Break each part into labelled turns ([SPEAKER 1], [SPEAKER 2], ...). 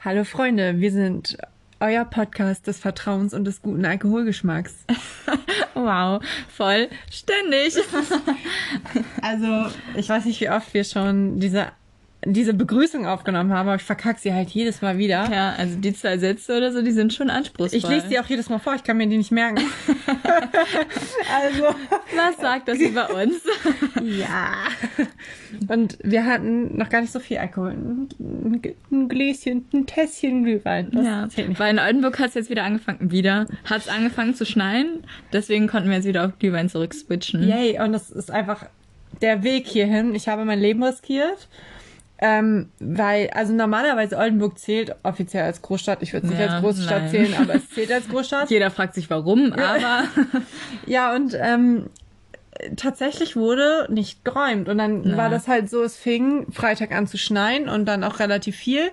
[SPEAKER 1] Hallo Freunde, wir sind euer Podcast des Vertrauens und des guten Alkoholgeschmacks.
[SPEAKER 2] wow, voll ständig.
[SPEAKER 1] also, ich weiß nicht, wie oft wir schon diese diese Begrüßung aufgenommen haben, aber ich verkacke sie halt jedes Mal wieder.
[SPEAKER 2] Ja, also die zwei Sätze oder so, die sind schon anspruchsvoll.
[SPEAKER 1] Ich lese die auch jedes Mal vor, ich kann mir die nicht merken.
[SPEAKER 2] also. Was sagt das über uns?
[SPEAKER 1] ja. Und wir hatten noch gar nicht so viel Alkohol. Ein, Gläschen, ein Tässchen Glühwein.
[SPEAKER 2] Ja, weil in Oldenburg hat es jetzt wieder angefangen, wieder, hat es angefangen zu schneien. Deswegen konnten wir jetzt wieder auf Glühwein zurückswitchen.
[SPEAKER 1] Yay, und das ist einfach der Weg hierhin. Ich habe mein Leben riskiert. Ähm, weil, also normalerweise Oldenburg zählt offiziell als Großstadt. Ich würde es nicht ja, als Großstadt nein. zählen, aber es zählt als Großstadt.
[SPEAKER 2] Jeder fragt sich warum, aber.
[SPEAKER 1] ja, und ähm, tatsächlich wurde nicht geräumt. Und dann ja. war das halt so, es fing Freitag an zu schneien und dann auch relativ viel.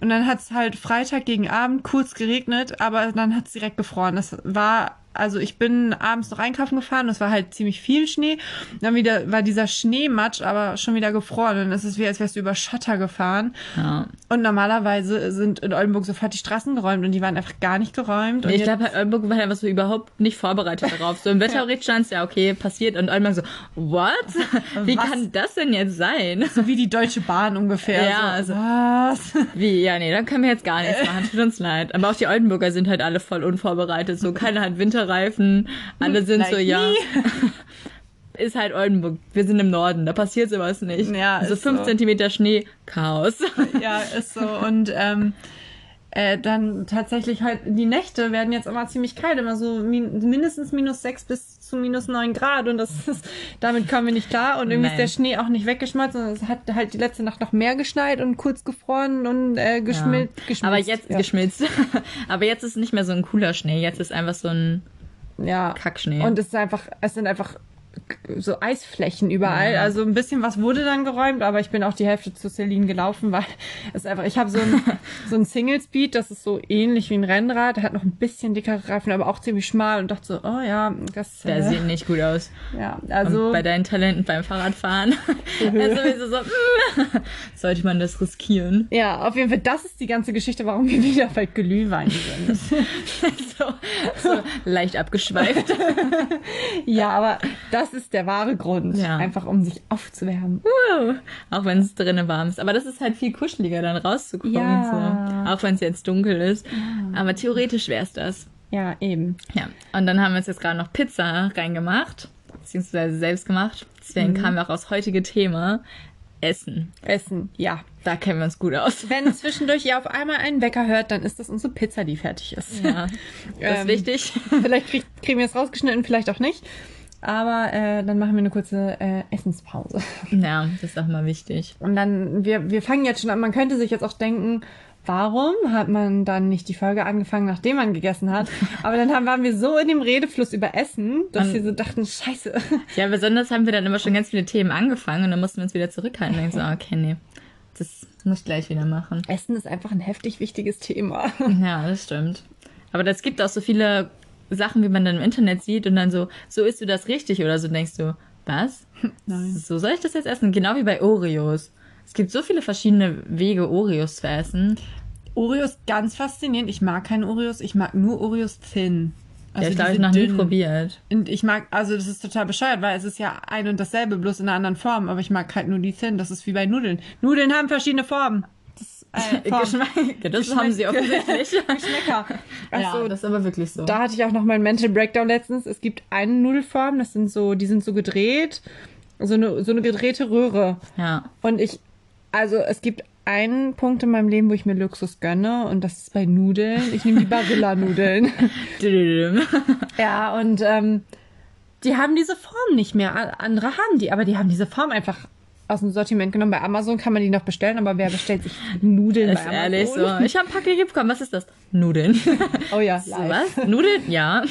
[SPEAKER 1] Und dann hat es halt Freitag gegen Abend kurz geregnet, aber dann hat es direkt gefroren. Das war also ich bin abends noch einkaufen gefahren, es war halt ziemlich viel Schnee. Dann wieder war dieser Schneematsch aber schon wieder gefroren und es ist wie als wärst du über Schotter gefahren. Ja. Und normalerweise sind in Oldenburg sofort die Straßen geräumt und die waren einfach gar nicht geräumt.
[SPEAKER 2] Nee, ich glaube, Oldenburg war einfach so überhaupt nicht vorbereitet darauf. So im Wetterbericht stand es ja okay, passiert und Oldenburg so, what? Wie Was? kann das denn jetzt sein?
[SPEAKER 1] So wie die Deutsche Bahn ungefähr.
[SPEAKER 2] Ja, so, also, was? Wie, ja, nee, dann können wir jetzt gar nichts machen, tut uns leid. Aber auch die Oldenburger sind halt alle voll unvorbereitet. So, keiner hat Winter Winterreifen. Alle sind like so, ja. ist halt Oldenburg. Wir sind im Norden, da passiert sowas nicht. Ja, also fünf so. Zentimeter Schnee, Chaos.
[SPEAKER 1] Ja, ist so. Und ähm, äh, dann tatsächlich halt, die Nächte werden jetzt immer ziemlich kalt, immer so min mindestens minus sechs bis zu minus neun Grad und das ist, damit kommen wir nicht klar und irgendwie Nein. ist der Schnee auch nicht weggeschmolzen und es hat halt die letzte Nacht noch mehr geschneit und kurz gefroren und äh, geschmilzt. Ja. geschmilzt
[SPEAKER 2] Aber jetzt ja. geschmilzt. Aber jetzt ist nicht mehr so ein cooler Schnee, jetzt ist einfach so ein
[SPEAKER 1] ja. Kackschnee. Und es ist einfach, es sind einfach so Eisflächen überall. Ja. Also ein bisschen was wurde dann geräumt, aber ich bin auch die Hälfte zu Celine gelaufen, weil es einfach, ich habe so ein, so ein Single Speed, das ist so ähnlich wie ein Rennrad, hat noch ein bisschen dickere Reifen, aber auch ziemlich schmal und dachte so, oh ja, das.
[SPEAKER 2] Der äh, sieht nicht gut aus.
[SPEAKER 1] Ja, also.
[SPEAKER 2] Und bei deinen Talenten beim Fahrradfahren. also so, mm, sollte man das riskieren.
[SPEAKER 1] Ja, auf jeden Fall, das ist die ganze Geschichte, warum wir wieder bei Glühwein sind.
[SPEAKER 2] so, so leicht abgeschweift.
[SPEAKER 1] ja, aber das ist der wahre Grund. Ja. Einfach um sich aufzuwärmen.
[SPEAKER 2] Uh, auch wenn es drinnen warm ist. Aber das ist halt viel kuscheliger, dann rauszukommen. Ja. So. Auch wenn es jetzt dunkel ist. Ja. Aber theoretisch wäre es das.
[SPEAKER 1] Ja, eben.
[SPEAKER 2] Ja. Und dann haben wir uns jetzt gerade noch Pizza reingemacht. Beziehungsweise selbst gemacht. Deswegen mhm. kamen wir auch aufs heutige Thema. Essen.
[SPEAKER 1] Essen, ja.
[SPEAKER 2] Da kennen wir uns gut aus.
[SPEAKER 1] Wenn zwischendurch ihr auf einmal einen Wecker hört, dann ist das unsere Pizza, die fertig ist.
[SPEAKER 2] Ja, das ist ähm, wichtig.
[SPEAKER 1] Vielleicht krieg, kriegen wir es rausgeschnitten, vielleicht auch nicht. Aber äh, dann machen wir eine kurze äh, Essenspause.
[SPEAKER 2] Ja, das ist auch mal wichtig.
[SPEAKER 1] Und dann, wir, wir fangen jetzt schon an, man könnte sich jetzt auch denken, warum hat man dann nicht die Folge angefangen, nachdem man gegessen hat? Aber dann haben, waren wir so in dem Redefluss über Essen, dass und, wir so dachten, scheiße.
[SPEAKER 2] Ja, besonders haben wir dann immer schon ganz viele Themen angefangen und dann mussten wir uns wieder zurückhalten und denken so, okay, nee, das muss ich gleich wieder machen.
[SPEAKER 1] Essen ist einfach ein heftig wichtiges Thema.
[SPEAKER 2] Ja, das stimmt. Aber es gibt auch so viele Sachen, wie man dann im Internet sieht und dann so, so isst du das richtig oder so denkst du, was? Nein. So soll ich das jetzt essen? Genau wie bei Oreos. Es gibt so viele verschiedene Wege, Oreos zu essen.
[SPEAKER 1] Oreos ganz faszinierend. Ich mag keine Oreos, ich mag nur Oreos thin.
[SPEAKER 2] Also ja, ich glaube, ich noch nie probiert.
[SPEAKER 1] Und ich mag, also das ist total bescheuert, weil es ist ja ein und dasselbe, bloß in einer anderen Form. Aber ich mag halt nur die thin. Das ist wie bei Nudeln. Nudeln haben verschiedene Formen.
[SPEAKER 2] Äh, Geschmack, das Geschmack, haben sie offensichtlich.
[SPEAKER 1] Geschmäcker.
[SPEAKER 2] Also, ja, das ist aber wirklich so.
[SPEAKER 1] Da hatte ich auch noch meinen Mental Breakdown letztens. Es gibt eine Nudelform, das sind so, die sind so gedreht, so eine, so eine gedrehte Röhre.
[SPEAKER 2] Ja.
[SPEAKER 1] Und ich, also es gibt einen Punkt in meinem Leben, wo ich mir Luxus gönne und das ist bei Nudeln. Ich nehme die Barilla-Nudeln. ja, und ähm, die haben diese Form nicht mehr. Andere haben die, aber die haben diese Form einfach aus dem Sortiment genommen. Bei Amazon kann man die noch bestellen, aber wer bestellt sich Nudeln
[SPEAKER 2] ist bei Amazon? ehrlich so. Ich habe ein Paket bekommen. Was ist das? Nudeln.
[SPEAKER 1] Oh ja,
[SPEAKER 2] so, was? Nudeln? Ja.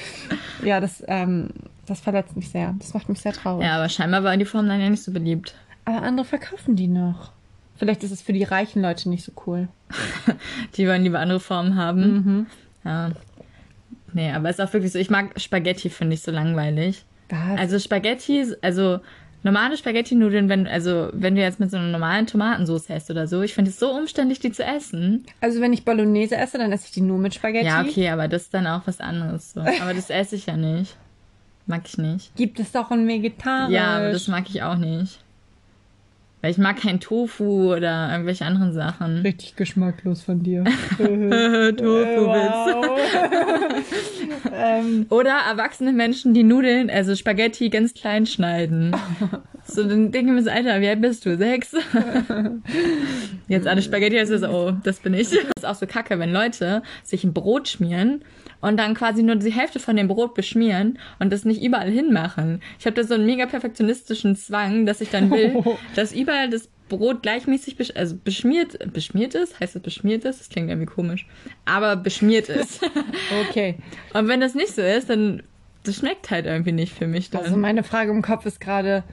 [SPEAKER 1] ja, das, ähm, das verletzt mich sehr. Das macht mich sehr traurig.
[SPEAKER 2] Ja, aber scheinbar war die Form dann ja nicht so beliebt.
[SPEAKER 1] Aber andere verkaufen die noch. Vielleicht ist es für die reichen Leute nicht so cool.
[SPEAKER 2] die wollen lieber andere Formen haben. Mhm. Ja. Nee, aber es ist auch wirklich so. Ich mag Spaghetti, finde ich so langweilig. Was? Also Spaghetti, also normale Spaghetti-Nudeln, wenn, also, wenn du jetzt mit so einer normalen Tomatensauce hast oder so, ich finde es so umständlich, die zu essen.
[SPEAKER 1] Also wenn ich Bolognese esse, dann esse ich die nur mit Spaghetti.
[SPEAKER 2] Ja, okay, aber das ist dann auch was anderes. So. Aber das esse ich ja nicht. Mag ich nicht.
[SPEAKER 1] Gibt es doch ein Vegetarisch.
[SPEAKER 2] Ja, aber das mag ich auch nicht. Weil ich mag kein Tofu oder irgendwelche anderen Sachen.
[SPEAKER 1] Richtig geschmacklos von dir.
[SPEAKER 2] Tofu-Witz. ähm, oder erwachsene Menschen, die Nudeln, also Spaghetti ganz klein schneiden. so, dann denke ich mir so, Alter, wie alt bist du? Sechs? Jetzt alle Spaghetti, also so, oh, das bin ich. Das ist auch so kacke, wenn Leute sich ein Brot schmieren und dann quasi nur die Hälfte von dem Brot beschmieren und das nicht überall hinmachen. Ich habe da so einen mega perfektionistischen Zwang, dass ich dann will, dass überall das Brot gleichmäßig besch also beschmiert, beschmiert ist, heißt das beschmiert ist? Das klingt irgendwie komisch, aber beschmiert ist.
[SPEAKER 1] okay.
[SPEAKER 2] Und wenn das nicht so ist, dann das schmeckt halt irgendwie nicht für mich. Dann.
[SPEAKER 1] Also meine Frage im Kopf ist gerade,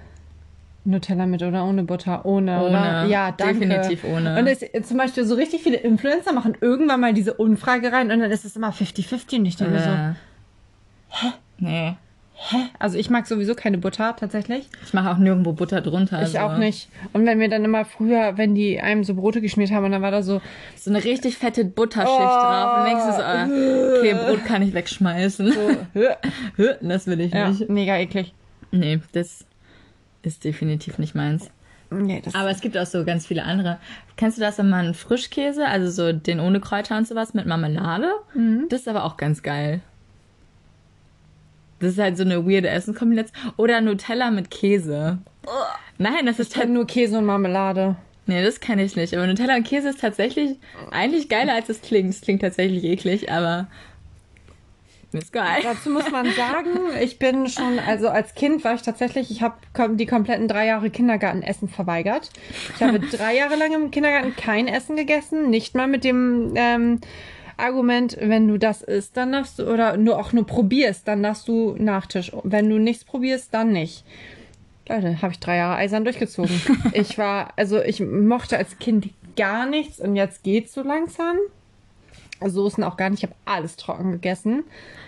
[SPEAKER 1] Nutella mit oder ohne Butter? Ohne,
[SPEAKER 2] ohne.
[SPEAKER 1] oder? Ja, danke.
[SPEAKER 2] Definitiv ohne.
[SPEAKER 1] Und es, zum Beispiel so richtig viele Influencer machen irgendwann mal diese Umfrage rein und dann ist es immer 50-50 und ich denke
[SPEAKER 2] äh.
[SPEAKER 1] so,
[SPEAKER 2] Hä? Nee.
[SPEAKER 1] Hä? Also ich mag sowieso keine Butter tatsächlich.
[SPEAKER 2] Ich mache auch nirgendwo Butter drunter.
[SPEAKER 1] Ich
[SPEAKER 2] also.
[SPEAKER 1] auch nicht. Und wenn wir dann immer früher, wenn die einem so Brote geschmiert haben und dann war da so
[SPEAKER 2] so eine richtig fette Butterschicht oh, drauf und denkst du so, ah, okay, Brot kann ich wegschmeißen. So. das will ich
[SPEAKER 1] ja,
[SPEAKER 2] nicht.
[SPEAKER 1] Mega eklig.
[SPEAKER 2] Nee, das ist definitiv nicht meins.
[SPEAKER 1] Nee, das
[SPEAKER 2] Aber es gibt auch so ganz viele andere. Kennst du das, wenn man Frischkäse, also so den ohne Kräuter und sowas mit Marmelade?
[SPEAKER 1] Mhm.
[SPEAKER 2] Das ist aber auch ganz geil. Das ist halt so eine weirde Essenskombination. Oder Nutella mit Käse. Nein, das
[SPEAKER 1] ich
[SPEAKER 2] ist
[SPEAKER 1] kenn nur Käse und Marmelade.
[SPEAKER 2] Nee, das kenne ich nicht. Aber Nutella und Käse ist tatsächlich eigentlich geiler, als es klingt. Es klingt tatsächlich eklig, aber ist geil.
[SPEAKER 1] Dazu muss man sagen, ich bin schon, also als Kind war ich tatsächlich, ich habe die kompletten drei Jahre Kindergartenessen verweigert. Ich habe drei Jahre lang im Kindergarten kein Essen gegessen, nicht mal mit dem ähm, Argument, wenn du das isst, dann darfst du, oder nur auch nur probierst, dann darfst du Nachtisch. Wenn du nichts probierst, dann nicht. Leute, habe ich drei Jahre eisern durchgezogen. ich war, also ich mochte als Kind gar nichts und jetzt geht's so langsam. Soßen auch gar nicht. Ich habe alles trocken gegessen.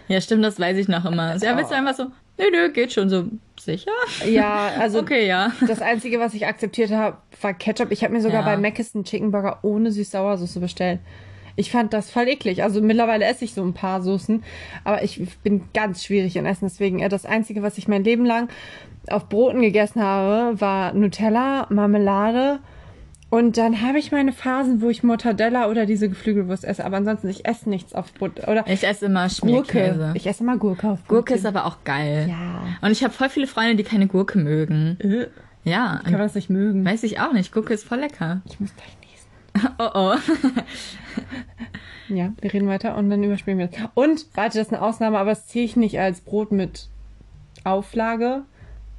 [SPEAKER 2] Ja, stimmt, das weiß ich noch immer. Ja, willst du einfach so, nö, nö, geht schon so. Sicher?
[SPEAKER 1] Ja, also
[SPEAKER 2] okay, ja.
[SPEAKER 1] das Einzige, was ich akzeptiert habe, war Ketchup. Ich habe mir sogar
[SPEAKER 2] Ja.
[SPEAKER 1] bei Mc's einen Chicken Burger ohne Süß-Sauersoße bestellt. Ich fand das voll eklig. Also mittlerweile esse ich so ein paar Soßen, aber ich bin ganz schwierig in Essen. Deswegen äh, das Einzige, was ich mein Leben lang auf Broten gegessen habe, war Nutella, Marmelade und dann habe ich meine Phasen, wo ich Mortadella oder diese Geflügelwurst esse. Aber ansonsten, ich esse nichts auf Brot. Oder
[SPEAKER 2] Ich esse immer
[SPEAKER 1] Gurke.
[SPEAKER 2] Schmierkäse.
[SPEAKER 1] Ich esse immer Gurke auf
[SPEAKER 2] Gurke ist aber auch geil.
[SPEAKER 1] Ja.
[SPEAKER 2] Und ich habe voll viele Freunde, die keine Gurke mögen.
[SPEAKER 1] Äh,
[SPEAKER 2] Ja,
[SPEAKER 1] Kann man das nicht mögen?
[SPEAKER 2] weiß ich auch nicht. Gurke ist voll lecker.
[SPEAKER 1] Ich muss gleich niesen.
[SPEAKER 2] Oh oh.
[SPEAKER 1] Ja, wir reden weiter und dann überspielen wir das. Und, warte, das ist eine Ausnahme, aber das ziehe ich nicht als Brot mit Auflage.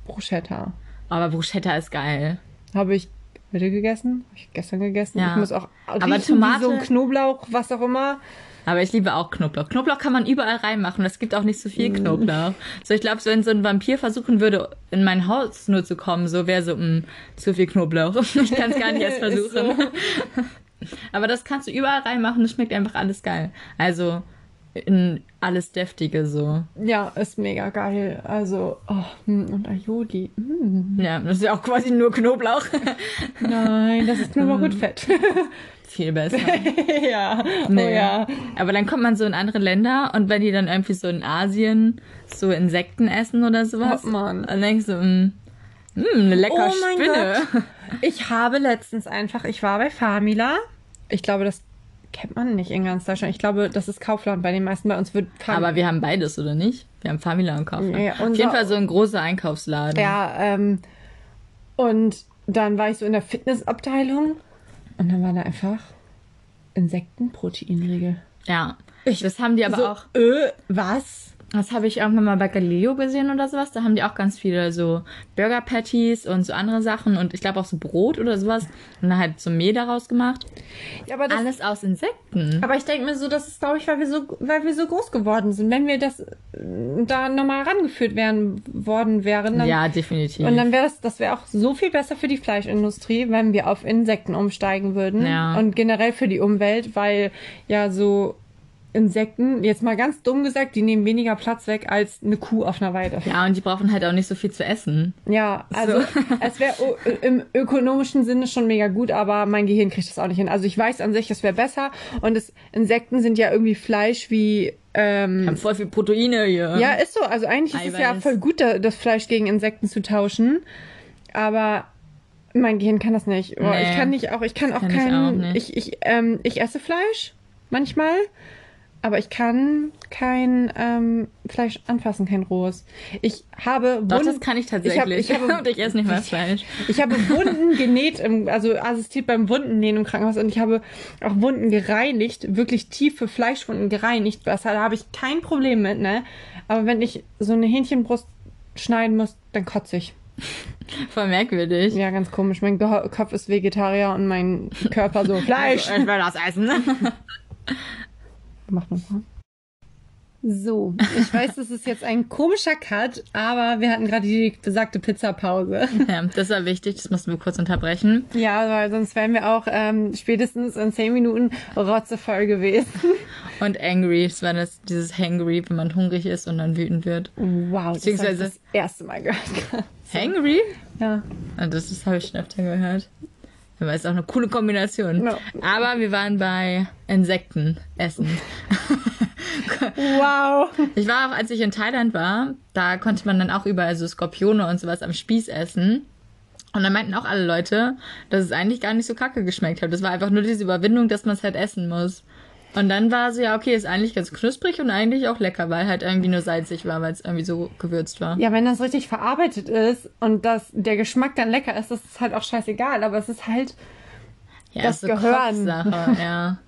[SPEAKER 1] Bruschetta.
[SPEAKER 2] Aber Bruschetta ist geil.
[SPEAKER 1] Habe ich heute gegessen? Habe ich gestern gegessen?
[SPEAKER 2] Ja.
[SPEAKER 1] Ich muss auch
[SPEAKER 2] Aber Tomate-
[SPEAKER 1] so ein Knoblauch, was auch immer.
[SPEAKER 2] Aber ich liebe auch Knoblauch. Knoblauch kann man überall reinmachen. Es gibt auch nicht so
[SPEAKER 1] Mm.
[SPEAKER 2] viel Knoblauch. So, ich glaube, wenn so ein Vampir versuchen würde, in mein Haus nur zu kommen, so wäre so, mh, zu viel Knoblauch. Ich kann es gar nicht erst versuchen. Aber das kannst du überall reinmachen. Das schmeckt einfach alles geil. Also, in alles Deftige so.
[SPEAKER 1] Ja, ist mega geil. Also, oh, hm, und Aioli. hm.
[SPEAKER 2] Ja, das ist ja auch quasi nur Knoblauch.
[SPEAKER 1] Nein, das ist Knoblauch
[SPEAKER 2] Mm.
[SPEAKER 1] mit Fett.
[SPEAKER 2] Viel besser.
[SPEAKER 1] ja,
[SPEAKER 2] Nee.
[SPEAKER 1] oh ja.
[SPEAKER 2] Aber dann kommt man so in andere Länder und wenn die dann irgendwie so in Asien so Insekten essen oder sowas,
[SPEAKER 1] Oh Mann.
[SPEAKER 2] dann denkst du, mh, mh, eine lecker
[SPEAKER 1] Oh mein
[SPEAKER 2] Spinne.
[SPEAKER 1] Ich habe letztens einfach, ich war bei Famila. Ich glaube, das kennt man nicht in ganz Deutschland. Ich glaube, das ist Kaufland bei den meisten. Bei uns wird Famila.
[SPEAKER 2] Aber wir haben beides, oder nicht? Wir haben Famila und Kaufland.
[SPEAKER 1] Ja,
[SPEAKER 2] Auf jeden Fall so ein großer Einkaufsladen.
[SPEAKER 1] Ja, ähm, und dann war ich so in der Fitnessabteilung und dann war da einfach Insektenproteinriegel.
[SPEAKER 2] Ja.
[SPEAKER 1] Ich-
[SPEAKER 2] das haben die aber
[SPEAKER 1] so,
[SPEAKER 2] auch,
[SPEAKER 1] Äh, was?
[SPEAKER 2] Das habe ich irgendwann mal bei Galileo gesehen oder sowas. Da haben die auch ganz viele so Burger Patties und so andere Sachen und ich glaube auch so Brot oder sowas. Und dann halt so Mehl daraus gemacht.
[SPEAKER 1] Ja, aber das,
[SPEAKER 2] Alles aus Insekten.
[SPEAKER 1] Aber ich denke mir so, das ist, glaube ich, weil wir so, weil wir so groß geworden sind. Wenn wir das äh, da nochmal rangeführt werden worden wären, dann,
[SPEAKER 2] Ja, definitiv.
[SPEAKER 1] und dann wäre das, das wäre auch so viel besser für die Fleischindustrie, wenn wir auf Insekten umsteigen würden.
[SPEAKER 2] Ja.
[SPEAKER 1] Und generell für die Umwelt, weil ja so Insekten, jetzt mal ganz dumm gesagt, die nehmen weniger Platz weg als eine Kuh auf einer Weide.
[SPEAKER 2] Ja, und die brauchen halt auch nicht so viel zu essen.
[SPEAKER 1] Ja, also
[SPEAKER 2] So.
[SPEAKER 1] es wäre im ökonomischen Sinne schon mega gut, aber mein Gehirn kriegt das auch nicht hin. Also ich weiß an sich, es wäre besser und es, Insekten sind ja irgendwie Fleisch wie ähm,
[SPEAKER 2] Haben voll viel Proteine hier.
[SPEAKER 1] ja, ist so. Also eigentlich ist es ja
[SPEAKER 2] Eiweiß.
[SPEAKER 1] voll gut, da- das Fleisch gegen Insekten zu tauschen. Aber mein Gehirn kann das nicht. Boah,
[SPEAKER 2] Nee.
[SPEAKER 1] Ich kann nicht auch, ich kann auch
[SPEAKER 2] Kann ich
[SPEAKER 1] kein,
[SPEAKER 2] auch nicht.
[SPEAKER 1] ich, ich, ähm, ich esse Fleisch manchmal, aber ich kann kein ähm, Fleisch anfassen, kein rohes. Ich habe
[SPEAKER 2] Doch,
[SPEAKER 1] Wund-
[SPEAKER 2] das kann ich tatsächlich.
[SPEAKER 1] Ich habe, ich habe,
[SPEAKER 2] und ich esse nicht mehr Fleisch.
[SPEAKER 1] ich habe Wunden genäht, im, also assistiert beim Wundennähen im Krankenhaus und ich habe auch Wunden gereinigt, wirklich tiefe Fleischwunden gereinigt. Das, da habe ich kein Problem mit, ne? Aber wenn ich so eine Hähnchenbrust schneiden muss, dann kotze ich.
[SPEAKER 2] Voll merkwürdig.
[SPEAKER 1] Ja, ganz komisch. Mein Kopf ist Vegetarier und mein Körper so Fleisch.
[SPEAKER 2] Also, ich will das essen.
[SPEAKER 1] Macht man so. So, ich weiß, das ist jetzt ein komischer Cut, aber wir hatten gerade die besagte Pizzapause.
[SPEAKER 2] ja, das war wichtig, das mussten wir kurz unterbrechen.
[SPEAKER 1] Ja, weil sonst wären wir auch ähm, spätestens in zehn Minuten rotzevoll gewesen.
[SPEAKER 2] Und angry, das war das, dieses hangry, wenn man hungrig ist und dann wütend wird.
[SPEAKER 1] Wow, das habe ich
[SPEAKER 2] Beziehungsweise-
[SPEAKER 1] das erste Mal gehört.
[SPEAKER 2] Hangry?
[SPEAKER 1] Ja.
[SPEAKER 2] Ah, Das, das habe ich schon öfter gehört. Aber ist auch eine coole Kombination.
[SPEAKER 1] Ja.
[SPEAKER 2] Aber wir waren bei Insekten essen.
[SPEAKER 1] Wow.
[SPEAKER 2] Ich war auch, als ich in Thailand war, da konnte man dann auch überall so Skorpione und sowas am Spieß essen. Und dann meinten auch alle Leute, dass es eigentlich gar nicht so kacke geschmeckt hat. Das war einfach nur diese Überwindung, dass man es halt essen muss. Und dann war so, ja, okay, ist eigentlich ganz knusprig und eigentlich auch lecker, weil halt irgendwie nur salzig war, weil es irgendwie so gewürzt war.
[SPEAKER 1] Ja, wenn das richtig verarbeitet ist und dass der Geschmack dann lecker ist, das ist halt auch scheißegal. Aber es ist halt,
[SPEAKER 2] Ja,
[SPEAKER 1] Das
[SPEAKER 2] ist so
[SPEAKER 1] Gehirn.
[SPEAKER 2] Ja.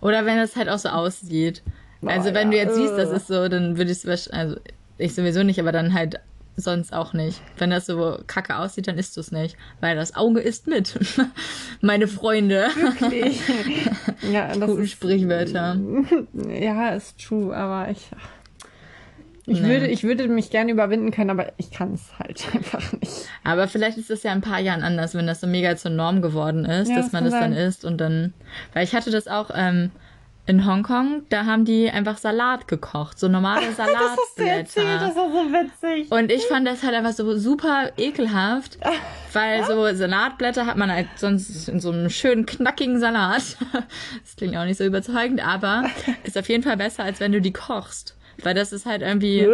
[SPEAKER 2] Oder wenn es halt auch so aussieht. Also
[SPEAKER 1] Boah,
[SPEAKER 2] wenn du
[SPEAKER 1] ja,
[SPEAKER 2] jetzt siehst, das
[SPEAKER 1] äh.
[SPEAKER 2] ist so, dann würde ich es also ich sowieso nicht, aber dann halt sonst auch nicht. Wenn das so kacke aussieht, dann isst du es nicht, weil das Auge isst mit. Meine Freunde.
[SPEAKER 1] wirklich. ja, das
[SPEAKER 2] Guten
[SPEAKER 1] ist,
[SPEAKER 2] Sprichwörter.
[SPEAKER 1] ja, ist true, aber ich, ich
[SPEAKER 2] Nee.
[SPEAKER 1] würde, ich würde mich gerne überwinden können, aber ich kann es halt einfach nicht.
[SPEAKER 2] Aber vielleicht ist das ja in ein paar Jahren anders, wenn das so mega zur Norm geworden ist,
[SPEAKER 1] Ja,
[SPEAKER 2] dass
[SPEAKER 1] das
[SPEAKER 2] man das dann
[SPEAKER 1] sein.
[SPEAKER 2] isst und dann. Weil ich hatte das auch ähm, in Hongkong, da haben die einfach Salat gekocht, so normale
[SPEAKER 1] Das hast du erzählt,
[SPEAKER 2] Salatblätter.
[SPEAKER 1] das war so witzig.
[SPEAKER 2] Und ich fand das halt einfach so super ekelhaft, weil so Salatblätter hat man halt sonst in so einem schönen knackigen Salat. Das klingt auch nicht so überzeugend, aber ist auf jeden Fall besser, als wenn du die kochst. Weil das ist halt irgendwie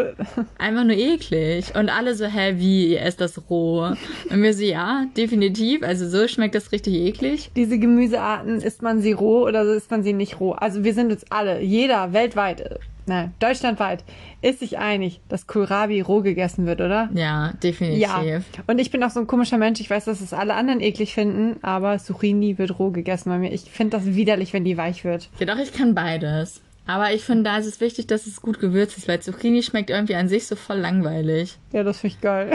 [SPEAKER 2] einfach nur eklig. Und alle so, hä, wie, ihr esst das roh? Und wir so, ja, definitiv. Also so schmeckt das richtig eklig.
[SPEAKER 1] Diese Gemüsearten, isst man sie roh oder so isst man sie nicht roh? Also wir sind uns alle, jeder weltweit, äh, nein, deutschlandweit, ist sich einig, dass Kohlrabi roh gegessen wird, oder?
[SPEAKER 2] Ja, definitiv.
[SPEAKER 1] Ja. Und ich bin auch so ein komischer Mensch. Ich weiß, dass es alle anderen eklig finden, aber Zucchini wird roh gegessen bei mir. Ich finde das widerlich, wenn die weich wird.
[SPEAKER 2] Ja, doch, ich kann beides. Aber ich finde, da ist es wichtig, dass es gut gewürzt ist, weil Zucchini schmeckt irgendwie an sich so voll langweilig.
[SPEAKER 1] Ja, das finde ich geil.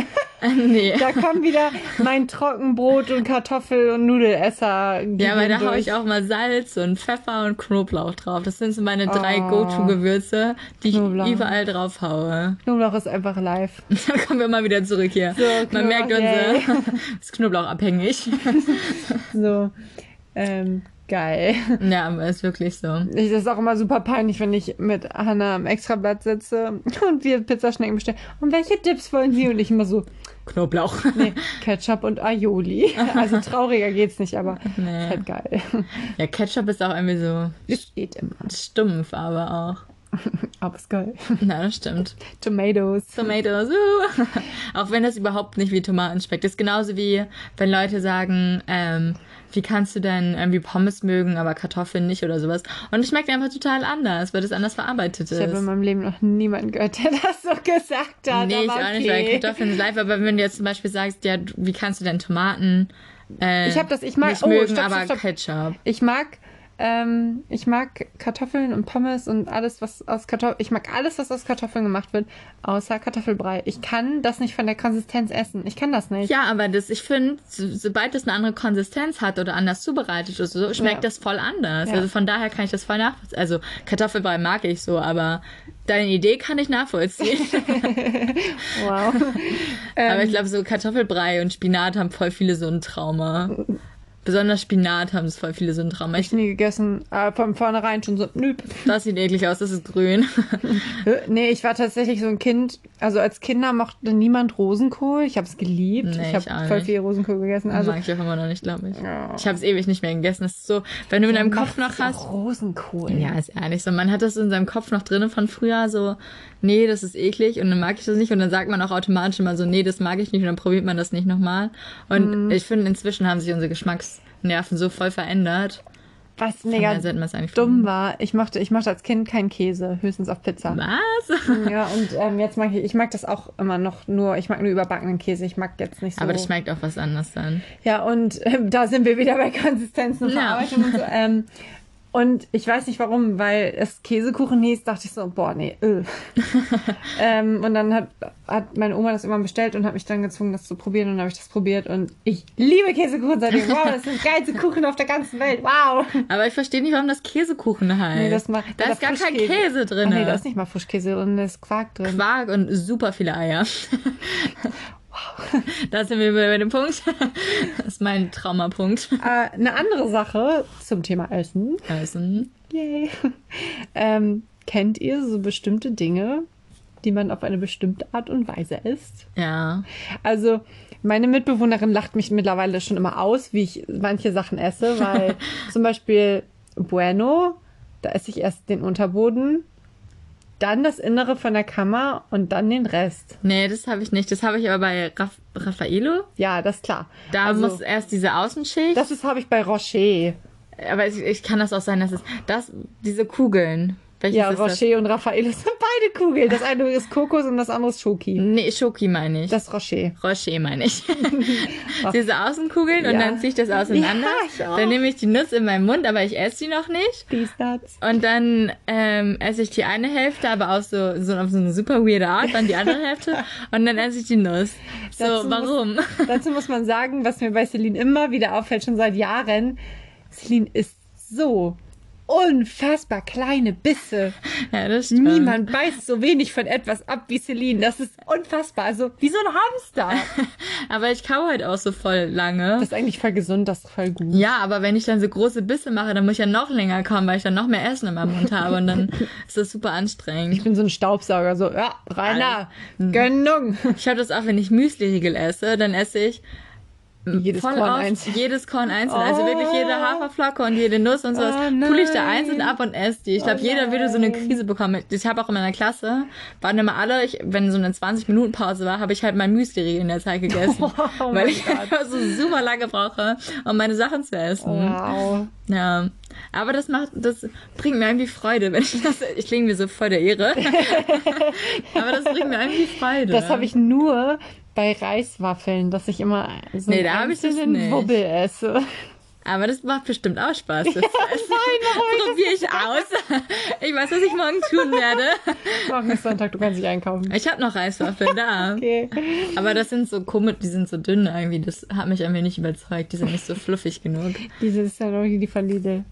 [SPEAKER 2] nee.
[SPEAKER 1] Da kommt wieder mein Trockenbrot und Kartoffel- und Nudelesser.
[SPEAKER 2] Ja, weil da haue ich auch mal Salz und Pfeffer und Knoblauch drauf. Das sind so meine drei
[SPEAKER 1] Oh.
[SPEAKER 2] Go-To-Gewürze, die ich
[SPEAKER 1] Knoblauch.
[SPEAKER 2] überall drauf haue.
[SPEAKER 1] Knoblauch ist einfach live.
[SPEAKER 2] Dann kommen wir mal wieder zurück hier.
[SPEAKER 1] So,
[SPEAKER 2] Man merkt
[SPEAKER 1] Knoblauch,
[SPEAKER 2] unser ist Knoblauch abhängig.
[SPEAKER 1] So, ähm, geil.
[SPEAKER 2] ja, aber ist wirklich so.
[SPEAKER 1] Ich, das ist auch immer super peinlich, wenn ich mit Hannah am Extrablatt sitze und wir Pizzaschnecken bestellen. Und welche Dips wollen Sie? Und ich immer so,
[SPEAKER 2] Knoblauch.
[SPEAKER 1] nee, Ketchup und Aioli. Also trauriger geht's nicht, aber
[SPEAKER 2] Nee.
[SPEAKER 1] ist halt geil.
[SPEAKER 2] Ja, Ketchup ist auch irgendwie so
[SPEAKER 1] Es geht immer.
[SPEAKER 2] stumpf, aber auch.
[SPEAKER 1] Aber ist geil.
[SPEAKER 2] Na, das stimmt.
[SPEAKER 1] Tomatoes.
[SPEAKER 2] Tomatoes, uh. auch wenn das überhaupt nicht wie Tomaten schmeckt. Das ist genauso wie, wenn Leute sagen, ähm, wie kannst du denn irgendwie Pommes mögen, aber Kartoffeln nicht oder sowas. Und es schmeckt einfach total anders, weil das anders verarbeitet
[SPEAKER 1] Ich habe in
[SPEAKER 2] ist.
[SPEAKER 1] meinem Leben noch niemanden gehört, der das so gesagt hat.
[SPEAKER 2] Nee, ich
[SPEAKER 1] aber
[SPEAKER 2] auch nicht, weil
[SPEAKER 1] okay.
[SPEAKER 2] Kartoffeln sind live, aber wenn du jetzt zum Beispiel sagst, ja, wie kannst du denn Tomaten äh,
[SPEAKER 1] Ich hab das- ich mag-
[SPEAKER 2] nicht
[SPEAKER 1] oh,
[SPEAKER 2] mögen,
[SPEAKER 1] stopp,
[SPEAKER 2] aber
[SPEAKER 1] stopp, stopp.
[SPEAKER 2] Ketchup.
[SPEAKER 1] Ich mag, ähm, ich mag Kartoffeln und Pommes und alles, was aus Kartoffeln, ich mag alles, was aus Kartoffeln gemacht wird, außer Kartoffelbrei. Ich kann das nicht von der Konsistenz essen. Ich kann das nicht.
[SPEAKER 2] Ja, aber das, ich finde, so, sobald es eine andere Konsistenz hat oder anders zubereitet ist, so, schmeckt
[SPEAKER 1] Ja.
[SPEAKER 2] das voll anders.
[SPEAKER 1] Ja.
[SPEAKER 2] Also von daher kann ich das voll nachvollziehen. Also Kartoffelbrei mag ich so, aber deine Idee kann ich nachvollziehen.
[SPEAKER 1] Wow.
[SPEAKER 2] aber ich glaube, so Kartoffelbrei und Spinat haben voll viele so ein Trauma. Besonders Spinat haben es voll viele so ein Trauma.
[SPEAKER 1] Ich nie gegessen. Äh, von vornherein schon so, nö.
[SPEAKER 2] Das sieht eklig aus, das ist grün.
[SPEAKER 1] nee, ich war tatsächlich so ein Kind. Also als Kinder mochte niemand Rosenkohl. Ich habe es geliebt.
[SPEAKER 2] Nee,
[SPEAKER 1] ich
[SPEAKER 2] ich
[SPEAKER 1] habe voll
[SPEAKER 2] nicht.
[SPEAKER 1] viel Rosenkohl gegessen. Also
[SPEAKER 2] Mag ich auch immer noch nicht, glaube ich.
[SPEAKER 1] Ja.
[SPEAKER 2] Ich habe es ewig nicht mehr gegessen. Das ist so, wenn du in deinem Kopf noch hast.
[SPEAKER 1] Rosenkohl.
[SPEAKER 2] Ja, ist ehrlich so. Man hat das in seinem Kopf noch drinnen von früher so, nee, das ist eklig und dann mag ich das nicht und dann sagt man auch automatisch immer so, nee, das mag ich nicht und dann probiert man das nicht nochmal. Und
[SPEAKER 1] Mhm.
[SPEAKER 2] ich finde, inzwischen haben sich unsere Geschmacksnerven so voll verändert.
[SPEAKER 1] Was mega dumm war. Ich mochte, ich mochte als Kind keinen Käse, höchstens auf Pizza.
[SPEAKER 2] Was?
[SPEAKER 1] Ja, und ähm, jetzt mag ich, ich mag das auch immer noch nur, ich mag nur überbackenen Käse, ich mag jetzt nicht so.
[SPEAKER 2] Aber das schmeckt auch was anderes dann.
[SPEAKER 1] Ja, und ähm, da sind wir wieder bei Konsistenz und
[SPEAKER 2] Ja.
[SPEAKER 1] Verarbeitung und so. Ähm, und ich weiß nicht warum, weil es Käsekuchen hieß, dachte ich so, boah, nee, öh. ähm, und dann hat, hat meine Oma das immer bestellt und hat mich dann gezwungen, das zu probieren. Und dann habe ich das probiert und ich liebe Käsekuchen seitdem. Wow, das sind geilste Kuchen auf der ganzen Welt. Wow.
[SPEAKER 2] Aber ich verstehe nicht, warum das Käsekuchen heißt.
[SPEAKER 1] Nee, das mal,
[SPEAKER 2] da ist gar kein Käse drin.
[SPEAKER 1] Nee, da ist nicht mal Frischkäse drin, da ist Quark drin.
[SPEAKER 2] Quark und super viele Eier. Da sind wir bei dem Punkt. Das ist mein Traumapunkt.
[SPEAKER 1] Äh, eine andere Sache zum Thema Essen.
[SPEAKER 2] Essen.
[SPEAKER 1] Yay. Ähm, kennt ihr so bestimmte Dinge, die man auf eine bestimmte Art und Weise isst?
[SPEAKER 2] Ja.
[SPEAKER 1] Also, meine Mitbewohnerin lacht mich mittlerweile schon immer aus, wie ich manche Sachen esse, weil zum Beispiel Bueno, da esse ich erst den Unterboden, dann das Innere von der Kammer und dann den Rest.
[SPEAKER 2] Nee, das habe ich nicht. Das habe ich aber bei Raff Raffaello.
[SPEAKER 1] Ja, das ist klar.
[SPEAKER 2] Da
[SPEAKER 1] also,
[SPEAKER 2] muss erst diese Außenschicht.
[SPEAKER 1] das habe ich bei Rocher.
[SPEAKER 2] aber ich, ich kann das auch sein, dass es das diese Kugeln. Welches
[SPEAKER 1] Ja? Rocher und Raffaello sind beide Kugeln. Das eine ist Kokos und das andere ist Schoki.
[SPEAKER 2] Nee, Schoki meine ich.
[SPEAKER 1] Das ist Rocher.
[SPEAKER 2] Rocher meine ich. Diese Außenkugeln und
[SPEAKER 1] Ja.
[SPEAKER 2] dann ziehe ich das auseinander.
[SPEAKER 1] Ja, ich
[SPEAKER 2] dann nehme ich die Nuss in meinen Mund, aber ich esse sie noch nicht.
[SPEAKER 1] Nuts.
[SPEAKER 2] Und dann ähm, esse ich die eine Hälfte, aber auch so, so auf so eine super weirde Art, dann die andere Hälfte. Und dann esse ich die Nuss. So,
[SPEAKER 1] Dazu
[SPEAKER 2] warum?
[SPEAKER 1] Dazu muss man sagen, was mir bei Celine immer wieder auffällt, schon seit Jahren. Celine ist so unfassbar kleine Bisse.
[SPEAKER 2] ja, das stimmt.
[SPEAKER 1] Niemand beißt so wenig von etwas ab wie Celine. Das ist unfassbar. Also wie so ein Hamster.
[SPEAKER 2] Aber ich kau halt auch so voll lange.
[SPEAKER 1] Das ist eigentlich voll gesund, das ist voll gut.
[SPEAKER 2] ja, aber wenn ich dann so große Bisse mache, dann muss ich ja noch länger kauen, weil ich dann noch mehr Essen in meinem Mund habe und dann ist das super anstrengend.
[SPEAKER 1] Ich bin so ein Staubsauger, so, ja, Rainer, Gönnung.
[SPEAKER 2] Ich habe das auch, wenn ich Müsli-Riegel esse, dann esse ich
[SPEAKER 1] Jedes
[SPEAKER 2] voll
[SPEAKER 1] Korn
[SPEAKER 2] oft
[SPEAKER 1] einzeln.
[SPEAKER 2] jedes Korn einzeln. Also wirklich jede Haferflocke und jede Nuss und sowas.
[SPEAKER 1] Oh,
[SPEAKER 2] Pule ich da einzeln ab und esse die. Ich glaube,
[SPEAKER 1] Oh,
[SPEAKER 2] jeder würde so eine. Krise bekommen. Ich habe auch in meiner Klasse, waren immer alle, ich, wenn so eine 20-Minuten-Pause war, habe ich halt mein Müsli-Riegel in der Zeit gegessen.
[SPEAKER 1] Oh
[SPEAKER 2] weil ich einfach so super lange brauche, um meine Sachen zu essen.
[SPEAKER 1] Wow.
[SPEAKER 2] Ja. Aber das macht, das bringt mir irgendwie Freude, wenn ich das, ich klinge wie so voll der Ehre. Aber das bringt mir irgendwie Freude.
[SPEAKER 1] Das habe ich nur bei Reiswaffeln, dass ich immer so
[SPEAKER 2] Nee, da hab ich das
[SPEAKER 1] einzelnen
[SPEAKER 2] nicht.
[SPEAKER 1] Wubbel esse.
[SPEAKER 2] Aber das macht bestimmt auch Spaß. Das
[SPEAKER 1] Nein, warum
[SPEAKER 2] probiere ich aus. Ich weiß, was ich morgen tun werde.
[SPEAKER 1] Morgen ist Sonntag, du kannst dich einkaufen.
[SPEAKER 2] Ich habe noch Reiswaffeln da.
[SPEAKER 1] Okay.
[SPEAKER 2] Aber das sind so komisch, die sind so dünn irgendwie. Das hat mich irgendwie nicht überzeugt. Die sind nicht so fluffig genug.
[SPEAKER 1] Diese ist ja noch die von Lidl.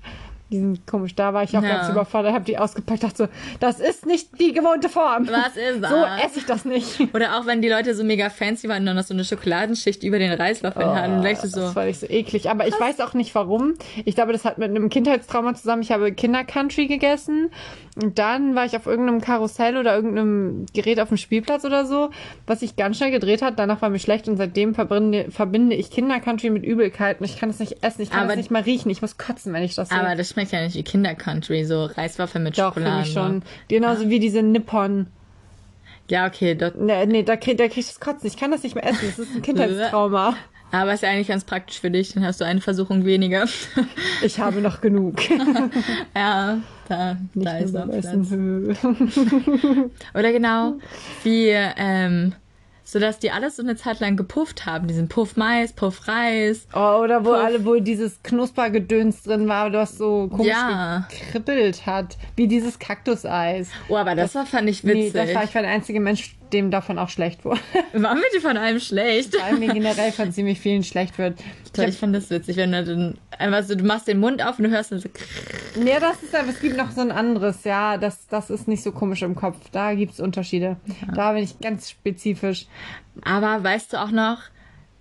[SPEAKER 1] Die sind komisch. Da war ich auch
[SPEAKER 2] Ja.
[SPEAKER 1] ganz überfordert, habe die ausgepackt, dachte so, das ist nicht die gewohnte Form.
[SPEAKER 2] Was ist das?
[SPEAKER 1] So esse ich das nicht.
[SPEAKER 2] Oder auch wenn die Leute so mega fancy waren und dann noch so eine Schokoladenschicht über den Reiswaffeln hatten. Und gleich so,
[SPEAKER 1] Das fand ich so eklig. Aber ich weiß auch nicht warum. Ich glaube, das hat mit einem Kindheitstrauma zusammen. Ich habe Kindercountry gegessen. Und dann war ich auf irgendeinem Karussell oder irgendeinem Gerät auf dem Spielplatz oder so, was sich ganz schnell gedreht hat. Danach war mir schlecht und seitdem verbinde, verbinde ich Kindercountry mit Übelkeit. Und ich kann das nicht essen. Ich kann das nicht mal riechen. Ich muss kotzen, wenn ich das sehe.
[SPEAKER 2] aber das schmeckt ja nicht wie Kindercountry, so Reiswaffeln mit
[SPEAKER 1] Doch,
[SPEAKER 2] Schokolade.
[SPEAKER 1] ich schon. Genauso wie diese Nippon.
[SPEAKER 2] Ja, okay. Dort,
[SPEAKER 1] Nee, nee da krieg, da krieg ich das Kotzen. Ich kann das nicht mehr essen. Das ist ein Kindheitstrauma.
[SPEAKER 2] aber ist ja eigentlich ganz praktisch für dich. Dann hast du eine Versuchung weniger.
[SPEAKER 1] Ich habe noch genug.
[SPEAKER 2] ja, da,
[SPEAKER 1] Nicht
[SPEAKER 2] da ist noch Platz.
[SPEAKER 1] Essen.
[SPEAKER 2] Oder genau, wie, ähm, so dass die alles so eine Zeit lang gepufft haben. Diesen Puff Mais, Puff Reis.
[SPEAKER 1] Oh, oder wo
[SPEAKER 2] Puff.
[SPEAKER 1] alle, wo dieses Knuspergedöns drin war, was so komisch
[SPEAKER 2] Ja.
[SPEAKER 1] gekribbelt hat. Wie dieses Kaktuseis.
[SPEAKER 2] Oh, aber das, war, fand ich
[SPEAKER 1] Nee,
[SPEAKER 2] witzig.
[SPEAKER 1] das war ich war der einzige Mensch, dem davon auch schlecht wurde.
[SPEAKER 2] war mir die von einem schlecht?
[SPEAKER 1] Weil mir generell von ziemlich vielen schlecht wird.
[SPEAKER 2] Ich, glaub, ich fand das witzig, wenn du dann einfach so, du machst den Mund auf und du hörst dann so,
[SPEAKER 1] Nee, das ist aber, es gibt noch so ein anderes, ja, das, das ist nicht so komisch im Kopf. Da gibt's Unterschiede. Da bin ich ganz spezifisch.
[SPEAKER 2] aber weißt du auch noch,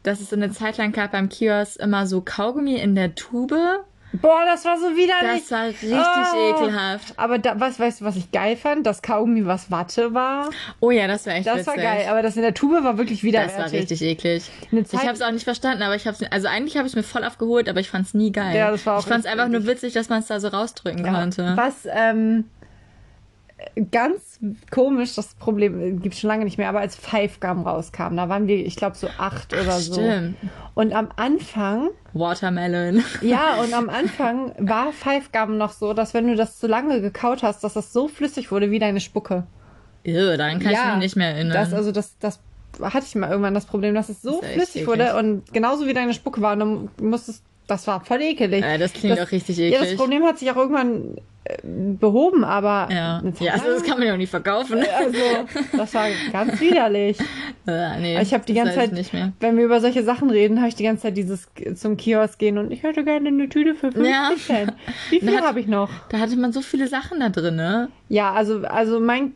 [SPEAKER 2] dass es so eine Zeit lang gab beim Kiosk immer so Kaugummi in der Tube.
[SPEAKER 1] Boah, das war so widerlich.
[SPEAKER 2] Das war richtig oh. ekelhaft.
[SPEAKER 1] Aber da, was weißt du, was ich geil fand? Das Kaugummi, was Watte war.
[SPEAKER 2] Oh ja, das war echt
[SPEAKER 1] Das
[SPEAKER 2] witzig.
[SPEAKER 1] war geil, aber das in der Tube war wirklich widerlich.
[SPEAKER 2] Das war richtig eklig. ich habe es auch nicht verstanden, aber ich habe also eigentlich habe ich mir voll aufgeholt, aber ich fand es nie geil.
[SPEAKER 1] Ja, das war auch
[SPEAKER 2] ich fand es einfach nur witzig, dass man es da so rausdrücken ja. konnte.
[SPEAKER 1] Was ähm, ganz komisch, das Problem gibt es schon lange nicht mehr, aber als Five Gum rauskam, da waren wir, ich glaube, so acht oder so.
[SPEAKER 2] Stimmt.
[SPEAKER 1] Und am Anfang.
[SPEAKER 2] Watermelon.
[SPEAKER 1] Ja, und am Anfang war Five Gum noch so, dass wenn du das zu lange gekaut hast, dass das so flüssig wurde wie deine Spucke.
[SPEAKER 2] Ew, daran kann ja, ich mich nicht mehr erinnern.
[SPEAKER 1] Das, also das, das hatte ich mal irgendwann das Problem, dass es so flüssig wurde und genauso wie deine Spucke war. Und dann musstest das war voll ekelig.
[SPEAKER 2] Ja, das klingt
[SPEAKER 1] das,
[SPEAKER 2] auch richtig eklig.
[SPEAKER 1] Ja, das Problem hat sich auch irgendwann äh, behoben, aber.
[SPEAKER 2] Ja, ja also das kann man ja auch nicht verkaufen.
[SPEAKER 1] Also, das war ganz widerlich.
[SPEAKER 2] Ja, nee,
[SPEAKER 1] ich habe die ganze Zeit, wenn wir über solche Sachen reden, habe ich die ganze Zeit dieses zum Kiosk gehen und ich hätte gerne eine Tüte für 50 ja. Cent. Wie viel habe ich noch?
[SPEAKER 2] Da hatte man so viele Sachen da drin, ne?
[SPEAKER 1] Ja, also, also mein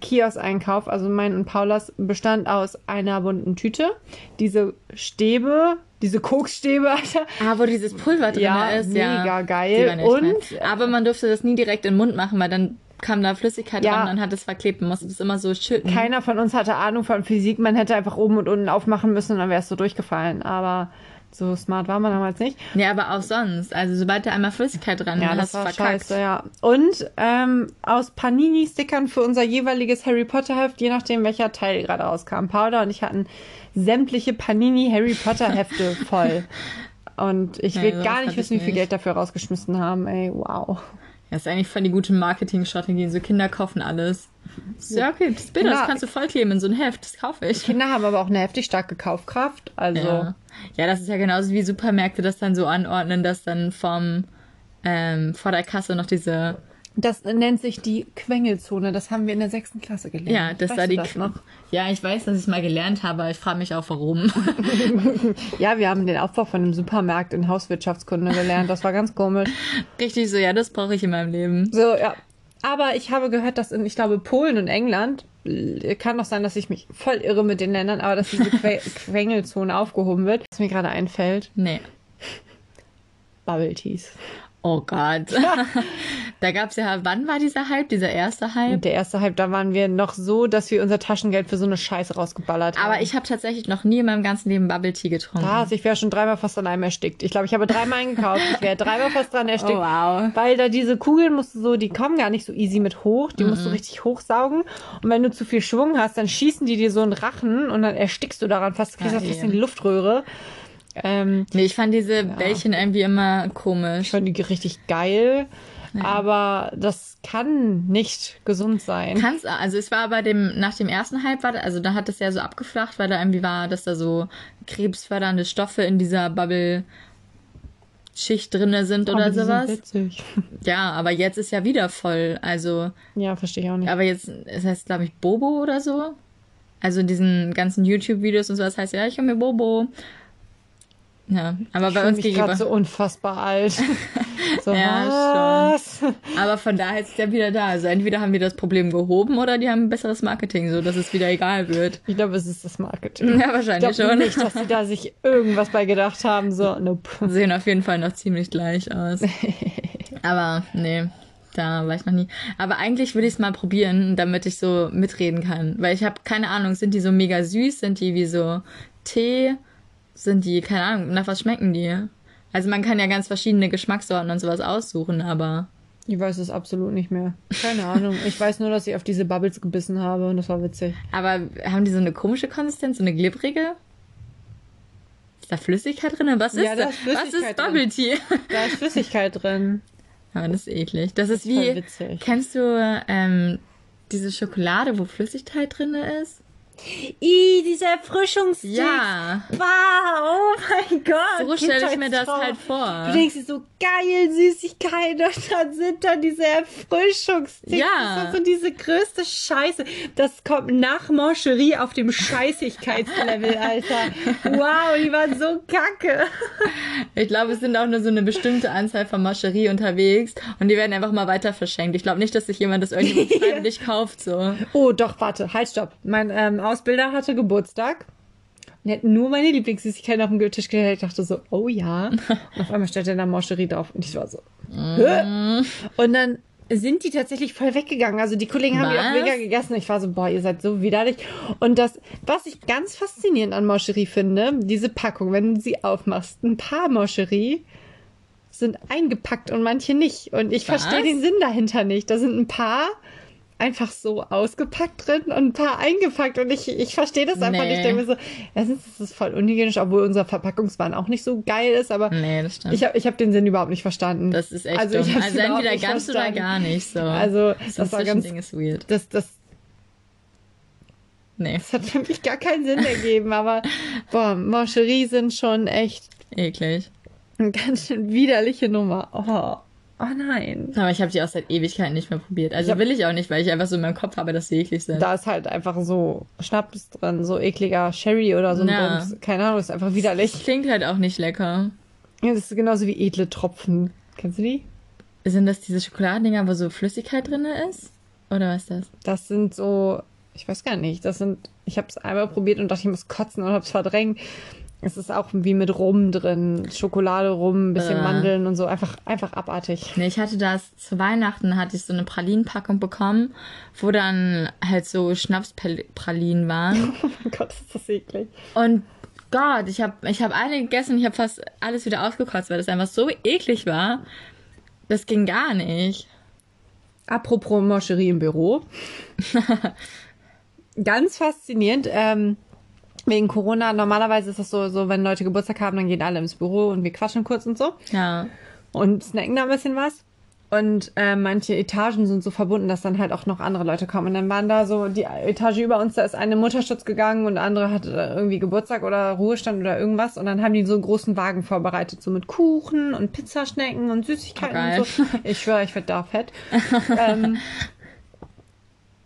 [SPEAKER 1] Kiosk-Einkauf, also mein und Paulas, bestand aus einer bunten Tüte, diese Stäbe, diese Koksstäbe, Alter.
[SPEAKER 2] Ah, wo dieses Pulver drin
[SPEAKER 1] ja,
[SPEAKER 2] ist.
[SPEAKER 1] Mega ja, geil. Und,
[SPEAKER 2] aber man durfte das nie direkt in den Mund machen, weil dann kam da Flüssigkeit ja. dran, dann hat es verklebt. Man musste das immer so schütten.
[SPEAKER 1] Keiner von uns hatte Ahnung von Physik. Man hätte einfach oben und unten aufmachen müssen und dann wäre es so durchgefallen. Aber so smart war man damals nicht.
[SPEAKER 2] Ja, aber auch sonst. Also sobald da einmal Flüssigkeit dran
[SPEAKER 1] ja, das war verkackt. scheiße, ja. Und ähm, aus Panini-Stickern für unser jeweiliges Harry Potter-Heft, je nachdem welcher Teil gerade rauskam. Paula und ich hatten sämtliche Panini Harry Potter Hefte voll. Und ich will ja, gar nicht wissen, wie viel Geld dafür rausgeschmissen haben. Ey, wow.
[SPEAKER 2] Ja, ist eigentlich voll die gute Marketingstrategie. So Kinder kaufen alles. Ja, okay, das Bild, das kannst du vollkleben in so ein Heft. Das kaufe ich.
[SPEAKER 1] Kinder haben aber auch eine heftig starke Kaufkraft. Also.
[SPEAKER 2] Ja. ja, das ist ja genauso wie Supermärkte das dann so anordnen, dass dann vom ähm, vor der Kasse noch diese
[SPEAKER 1] das nennt sich die Quengelzone. Das haben wir in der sechsten Klasse gelernt.
[SPEAKER 2] Ja, das weißt war die. Das noch? Ja, ich weiß, dass ich es mal gelernt habe, ich frage mich auch, warum.
[SPEAKER 1] ja, wir haben den Aufbau von einem Supermarkt in Hauswirtschaftskunde gelernt. Das war ganz komisch.
[SPEAKER 2] Richtig so, ja, das brauche ich in meinem Leben.
[SPEAKER 1] So, ja. Aber ich habe gehört, dass in, ich glaube, Polen und England, äh, kann doch sein, dass ich mich voll irre mit den Ländern, aber dass diese que Quengelzone aufgehoben wird. Was mir gerade einfällt.
[SPEAKER 2] Nee.
[SPEAKER 1] Bubble Teas.
[SPEAKER 2] Oh Gott. da gab's ja, wann war dieser Hype, dieser erste Hype?
[SPEAKER 1] Der erste Hype, da waren wir noch so, dass wir unser Taschengeld für so eine Scheiße rausgeballert haben.
[SPEAKER 2] Aber ich habe tatsächlich noch nie in meinem ganzen Leben Bubble Tea getrunken.
[SPEAKER 1] Was? Ich wäre schon dreimal fast an einem erstickt. Ich glaube, ich habe dreimal eingekauft. Ich wäre dreimal fast dran erstickt.
[SPEAKER 2] Oh, wow.
[SPEAKER 1] Weil da diese Kugeln musst du so, die kommen gar nicht so easy mit hoch. Die mm -mm. musst du richtig hochsaugen. Und wenn du zu viel Schwung hast, dann schießen die dir so einen Rachen und dann erstickst du daran fast, kriegst du ja, fast in die Luftröhre.
[SPEAKER 2] Ähm, nee, ich fand diese ja. Bällchen irgendwie immer komisch.
[SPEAKER 1] Ich fand die richtig geil. Ja. Aber das kann nicht gesund sein.
[SPEAKER 2] Kann's, also es war bei dem, nach dem ersten Hype war, also da hat es ja so abgeflacht, weil da irgendwie war, dass da so krebsfördernde Stoffe in dieser Bubble Schicht drinne sind oder aber sowas. Sind witzig. Ja, aber jetzt ist ja wieder voll, also.
[SPEAKER 1] Ja, verstehe ich auch nicht.
[SPEAKER 2] Aber jetzt, es heißt, glaube ich, Bobo oder so. Also in diesen ganzen YouTube-Videos und sowas heißt ja, ich habe mir Bobo. Ja, aber
[SPEAKER 1] ich
[SPEAKER 2] bei uns
[SPEAKER 1] mich gegenüber. so unfassbar alt. so,
[SPEAKER 2] ja, was? schon. Aber von daher ist es ja wieder da. Also entweder haben die das Problem gehoben oder die haben ein besseres Marketing, so dass es wieder egal wird.
[SPEAKER 1] Ich glaube, es ist das Marketing.
[SPEAKER 2] Ja, wahrscheinlich
[SPEAKER 1] ich schon. nicht, dass sie da sich irgendwas bei gedacht haben. So, nope.
[SPEAKER 2] Sehen auf jeden Fall noch ziemlich gleich aus. aber nee. Da war ich noch nie. Aber eigentlich würde ich es mal probieren, damit ich so mitreden kann. Weil ich habe keine Ahnung, sind die so mega süß? Sind die wie so Tee? Sind die, keine Ahnung, nach was schmecken die? Also man kann ja ganz verschiedene Geschmackssorten und sowas aussuchen, aber.
[SPEAKER 1] Ich weiß es absolut nicht mehr. Keine Ahnung. Ich weiß nur, dass ich auf diese Bubbles gebissen habe und das war witzig.
[SPEAKER 2] Aber haben die so eine komische Konsistenz, so eine glibbrige? Ist da Flüssigkeit drin? Was ist, ja, da ist Was ist Bubble Tea?
[SPEAKER 1] Da ist Flüssigkeit drin.
[SPEAKER 2] Ja, das ist eklig. Das, das ist wie. Witzig. Kennst du ähm, diese Schokolade, wo Flüssigkeit drin ist?
[SPEAKER 1] I, dieser Erfrischungsstick.
[SPEAKER 2] Ja.
[SPEAKER 1] Wow, oh mein Gott.
[SPEAKER 2] So stelle ich mir das halt vor.
[SPEAKER 1] Du denkst dir so, geil, Süßigkeit, und dann sind da diese Erfrischungssticks.
[SPEAKER 2] Ja.
[SPEAKER 1] Das ist so diese größte Scheiße. Das kommt nach Mancherie auf dem Scheißigkeitslevel, Alter. Wow, die waren so kacke.
[SPEAKER 2] Ich glaube, es sind auch nur so eine bestimmte Anzahl von Mancherie unterwegs und die werden einfach mal weiter verschenkt. Ich glaube nicht, dass sich jemand das irgendwie freiwillig kauft, so.
[SPEAKER 1] Oh, doch, warte, halt, stopp. Mein, ähm, Ausbilder hatte Geburtstag und er hat nur meine Lieblingssüßigkeiten auf den Tisch gestellt. Ich dachte so, oh ja. Und auf einmal stellt er da Mancherie drauf und ich war so, Hä? Und dann sind die tatsächlich voll weggegangen. Also die Kollegen haben die auch
[SPEAKER 2] Was?
[SPEAKER 1] mega gegessen. Ich war so, boah, ihr seid so widerlich. Und das, was ich ganz faszinierend an Mancherie finde, diese Packung, wenn du sie aufmachst, ein paar Mancherie sind eingepackt und manche nicht. Und ich
[SPEAKER 2] Was?
[SPEAKER 1] verstehe den Sinn dahinter nicht. Da sind ein paar einfach so ausgepackt drin und ein paar eingepackt. Und ich, ich verstehe das einfach
[SPEAKER 2] Nee.
[SPEAKER 1] nicht. Ich denke mir so, erstens ist es voll unhygienisch, obwohl unser Verpackungswahn auch nicht so geil ist. Aber
[SPEAKER 2] Nee, das stimmt.
[SPEAKER 1] ich habe ich hab den Sinn überhaupt nicht verstanden.
[SPEAKER 2] das ist echt
[SPEAKER 1] also
[SPEAKER 2] dumm. Also entweder ganz oder
[SPEAKER 1] verstanden.
[SPEAKER 2] gar nicht. So.
[SPEAKER 1] Also
[SPEAKER 2] das,
[SPEAKER 1] das war ganz,
[SPEAKER 2] Ding ist weird.
[SPEAKER 1] das, das,
[SPEAKER 2] Nee,
[SPEAKER 1] das hat für mich gar keinen Sinn ergeben. Aber boah, Mancherie sind schon echt
[SPEAKER 2] eklig.
[SPEAKER 1] eine ganz schön widerliche Nummer. Oh, oh nein.
[SPEAKER 2] Aber ich habe die auch seit Ewigkeiten nicht mehr probiert. Also
[SPEAKER 1] hab-
[SPEAKER 2] will ich auch nicht, weil ich einfach so in meinem Kopf habe, dass sie eklig sind.
[SPEAKER 1] Da ist halt einfach so Schnaps drin, so ekliger Sherry oder so ein
[SPEAKER 2] Ja.
[SPEAKER 1] Bums. Keine Ahnung, ist einfach widerlich.
[SPEAKER 2] Klingt halt auch nicht lecker.
[SPEAKER 1] Ja, das ist genauso wie edle Tropfen. Kennst du die?
[SPEAKER 2] Sind das diese Schokoladendinger, wo so Flüssigkeit drin ist? Oder was ist das?
[SPEAKER 1] Das sind so, ich weiß gar nicht, das sind, ich habe es einmal probiert und dachte, ich muss kotzen und habe es verdrängt. Es ist auch wie mit Rum drin, Schokolade, Rum, ein bisschen
[SPEAKER 2] Äh.
[SPEAKER 1] Mandeln und so, einfach, einfach abartig.
[SPEAKER 2] Nee, ich hatte das zu Weihnachten, hatte ich so eine Pralinenpackung bekommen, wo dann halt so Schnapspralinen waren.
[SPEAKER 1] Oh mein Gott, ist das eklig.
[SPEAKER 2] Und Gott, ich habe ich hab eine gegessen ich habe fast alles wieder ausgekotzt, weil das einfach so eklig war. Das ging gar nicht.
[SPEAKER 1] Apropos Moscherie im Büro. Ganz faszinierend. Ähm, wegen Corona, normalerweise ist das so, so, wenn Leute Geburtstag haben, dann gehen alle ins Büro und wir quatschen kurz und so.
[SPEAKER 2] Ja.
[SPEAKER 1] und snacken da ein bisschen was. Und äh, manche Etagen sind so verbunden, dass dann halt auch noch andere Leute kommen. Und dann waren da so die Etage über uns, da ist eine Mutterschutz gegangen und andere hatte irgendwie Geburtstag oder Ruhestand oder irgendwas. Und dann haben die so einen großen Wagen vorbereitet, so mit Kuchen und Pizzaschnecken und Süßigkeiten
[SPEAKER 2] Oh, geil.
[SPEAKER 1] und so. Ich schwöre, ich werd da fett. ähm,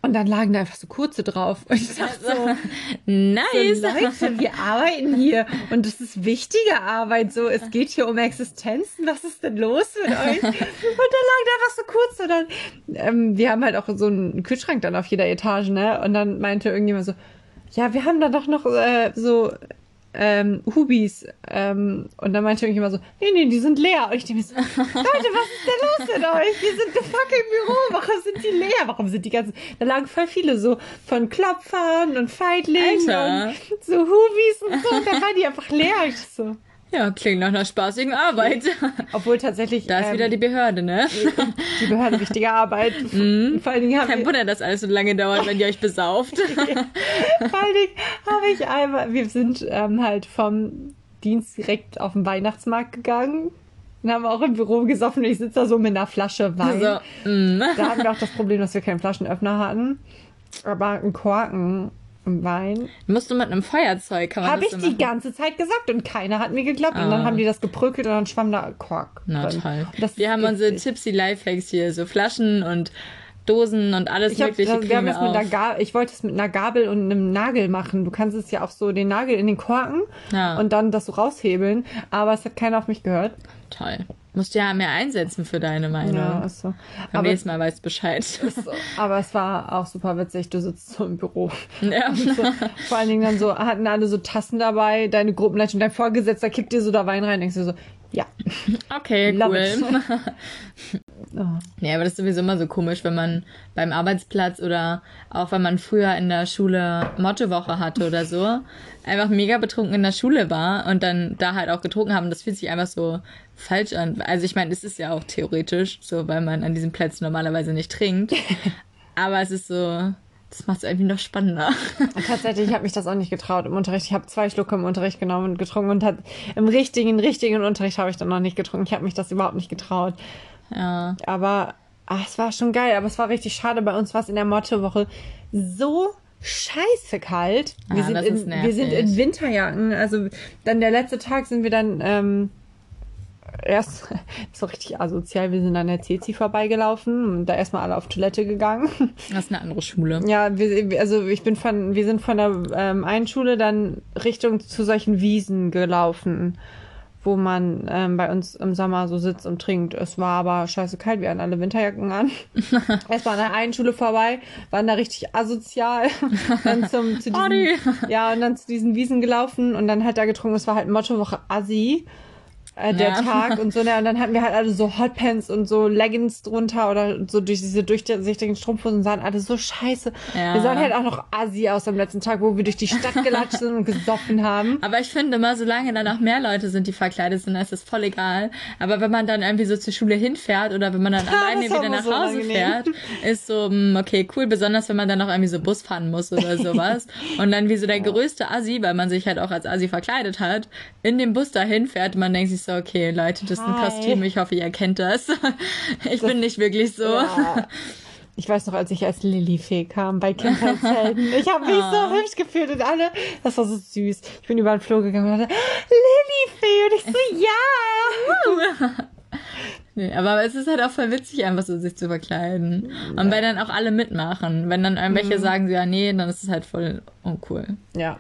[SPEAKER 1] und dann lagen da einfach so kurze drauf. Und ich dachte so,
[SPEAKER 2] Nice.
[SPEAKER 1] so, Leute, wir arbeiten hier und das ist wichtige Arbeit. So, es geht hier um Existenzen. Was ist denn los mit euch? Und dann lag da einfach so kurz. Und dann, ähm, wir haben halt auch so einen Kühlschrank dann auf jeder Etage, ne? Und dann meinte irgendjemand so, ja, wir haben da doch noch äh, so ähm, Hubis. Ähm, und dann meinte irgendjemand so, nee, nee, die sind leer. Und ich denke mir so, Leute, was ist denn los mit euch? Wir sind the fucking Büro. Warum sind die leer? Warum sind die ganzen... Da lagen voll viele so von Klopfern und Feitlingen und so Hubis und so. Und dann waren die einfach leer. Ich so.
[SPEAKER 2] Ja, klingt nach einer spaßigen Arbeit.
[SPEAKER 1] Obwohl tatsächlich
[SPEAKER 2] Da ist
[SPEAKER 1] ähm,
[SPEAKER 2] wieder die Behörde, ne?
[SPEAKER 1] die Behörde wichtige Arbeit. Vor allen Dingen haben
[SPEAKER 2] Kein Wunder, dass alles so lange dauert, wenn ihr euch besauft.
[SPEAKER 1] Vor allen Dingen habe ich einmal, wir sind ähm, halt vom Dienst direkt auf den Weihnachtsmarkt gegangen und haben auch im Büro gesoffen und ich sitze da so mit einer Flasche Wein.
[SPEAKER 2] So, mm.
[SPEAKER 1] Da hatten wir auch das Problem, dass wir keinen Flaschenöffner hatten. Aber einen Korken im Wein.
[SPEAKER 2] Musst du mit einem Feuerzeug, kann man
[SPEAKER 1] Habe ich die
[SPEAKER 2] machen?
[SPEAKER 1] ganze Zeit gesagt und keiner hat mir geglaubt. Und dann
[SPEAKER 2] Ah.
[SPEAKER 1] haben die das geprügelt und dann schwamm da Kork.
[SPEAKER 2] Na
[SPEAKER 1] drin.
[SPEAKER 2] toll. Wir haben unsere. Tipsy Lifehacks hier, so Flaschen und Dosen und alles
[SPEAKER 1] Ich, hab,
[SPEAKER 2] mögliche
[SPEAKER 1] wir
[SPEAKER 2] kriegen
[SPEAKER 1] haben
[SPEAKER 2] wir
[SPEAKER 1] das mit einer ich wollte es mit einer Gabel und einem Nagel machen. Du kannst es ja auch so den Nagel in den Korken
[SPEAKER 2] Ja.
[SPEAKER 1] und dann das so raushebeln. Aber es hat keiner auf mich gehört.
[SPEAKER 2] Toll. Musst du ja mehr einsetzen für deine Meinung.
[SPEAKER 1] Ja, ist so.
[SPEAKER 2] Beim
[SPEAKER 1] Aber,
[SPEAKER 2] nächsten Mal weißt du Bescheid.
[SPEAKER 1] so. aber es war auch super witzig. Du sitzt so im Büro.
[SPEAKER 2] ja.
[SPEAKER 1] So, vor allen Dingen dann so, hatten alle so Tassen dabei, deine Gruppenleitung, dein Vorgesetzter kippt dir so da Wein rein, denkst du so, ja.
[SPEAKER 2] Okay,
[SPEAKER 1] Love
[SPEAKER 2] cool.
[SPEAKER 1] Oh.
[SPEAKER 2] Ja, aber das ist sowieso immer so komisch, wenn man beim Arbeitsplatz oder auch wenn man früher in der Schule Mottowoche hatte oder so, einfach mega betrunken in der Schule war und dann da halt auch getrunken haben. Das fühlt sich einfach so falsch an. Also ich meine, es ist ja auch theoretisch so, weil man an diesen Plätzen normalerweise nicht trinkt. aber es ist so, das macht es irgendwie noch spannender.
[SPEAKER 1] Tatsächlich, ich habe mich das auch nicht getraut im Unterricht. Ich habe zwei Schlucke im Unterricht genommen und getrunken und hat, im richtigen, richtigen Unterricht habe ich dann noch nicht getrunken. Ich habe mich das überhaupt nicht getraut.
[SPEAKER 2] ja.
[SPEAKER 1] Aber ach, es war schon geil. Aber es war richtig schade. Bei uns war es in der Mottowoche so scheiße kalt. Wir,
[SPEAKER 2] Ah,
[SPEAKER 1] sind, in, wir sind in. Winterjacken. Also dann der letzte Tag sind wir dann ähm, erst so richtig asozial. Wir sind an der CC vorbeigelaufen und da erstmal alle auf Toilette gegangen.
[SPEAKER 2] Das ist eine andere Schule.
[SPEAKER 1] Ja, wir, also ich bin von, wir sind von der ähm, einen Schule dann Richtung zu solchen Wiesen gelaufen, wo man ähm, bei uns im Sommer so sitzt und trinkt. Es war aber scheiße kalt, wir hatten alle Winterjacken an. Erst mal an der einen Schule vorbei, waren da richtig asozial. dann zum, zu diesen, ja, und dann zu diesen Wiesen gelaufen und dann halt da getrunken. Es war halt Mottowoche Assi äh, der ja. Tag und so. Ne? Und dann hatten wir halt alle so Hotpants und so Leggings drunter oder so durch diese durchsichtigen Strumpfhosen sahen alle so scheiße. Ja. Wir sahen halt auch noch assi aus am letzten Tag, wo wir durch die Stadt gelatscht sind und gesoffen haben.
[SPEAKER 2] Aber ich finde immer, solange dann auch mehr Leute sind, die verkleidet sind, ist das voll egal. Aber wenn man dann irgendwie so zur Schule hinfährt oder wenn man dann alleine wieder nach so Hause angenehm. fährt, ist so, hm, okay, cool. Besonders wenn man dann auch irgendwie so Bus fahren muss oder sowas. und dann wie so der größte Assi, weil man sich halt auch als Assi verkleidet hat, in dem Bus dahin fährt man denkt sich so, okay, Leute, das ist ein Hi. Kostüm. Ich hoffe, ihr kennt das. Ich das, bin nicht wirklich so. Ja.
[SPEAKER 1] Ich weiß noch, als ich als Lilifee kam bei Kindheitshelden. Ich habe mich oh. so ah. hübsch gefühlt und alle, das war so süß. Ich bin über den Flur gegangen und dachte, Lilifee! Und ich so, ja!
[SPEAKER 2] Nee, aber es ist halt auch voll witzig, einfach so sich zu verkleiden. Und wenn dann auch alle mitmachen. Wenn dann irgendwelche mhm. sagen, so, ja, nee, dann ist es halt voll uncool.
[SPEAKER 1] Ja.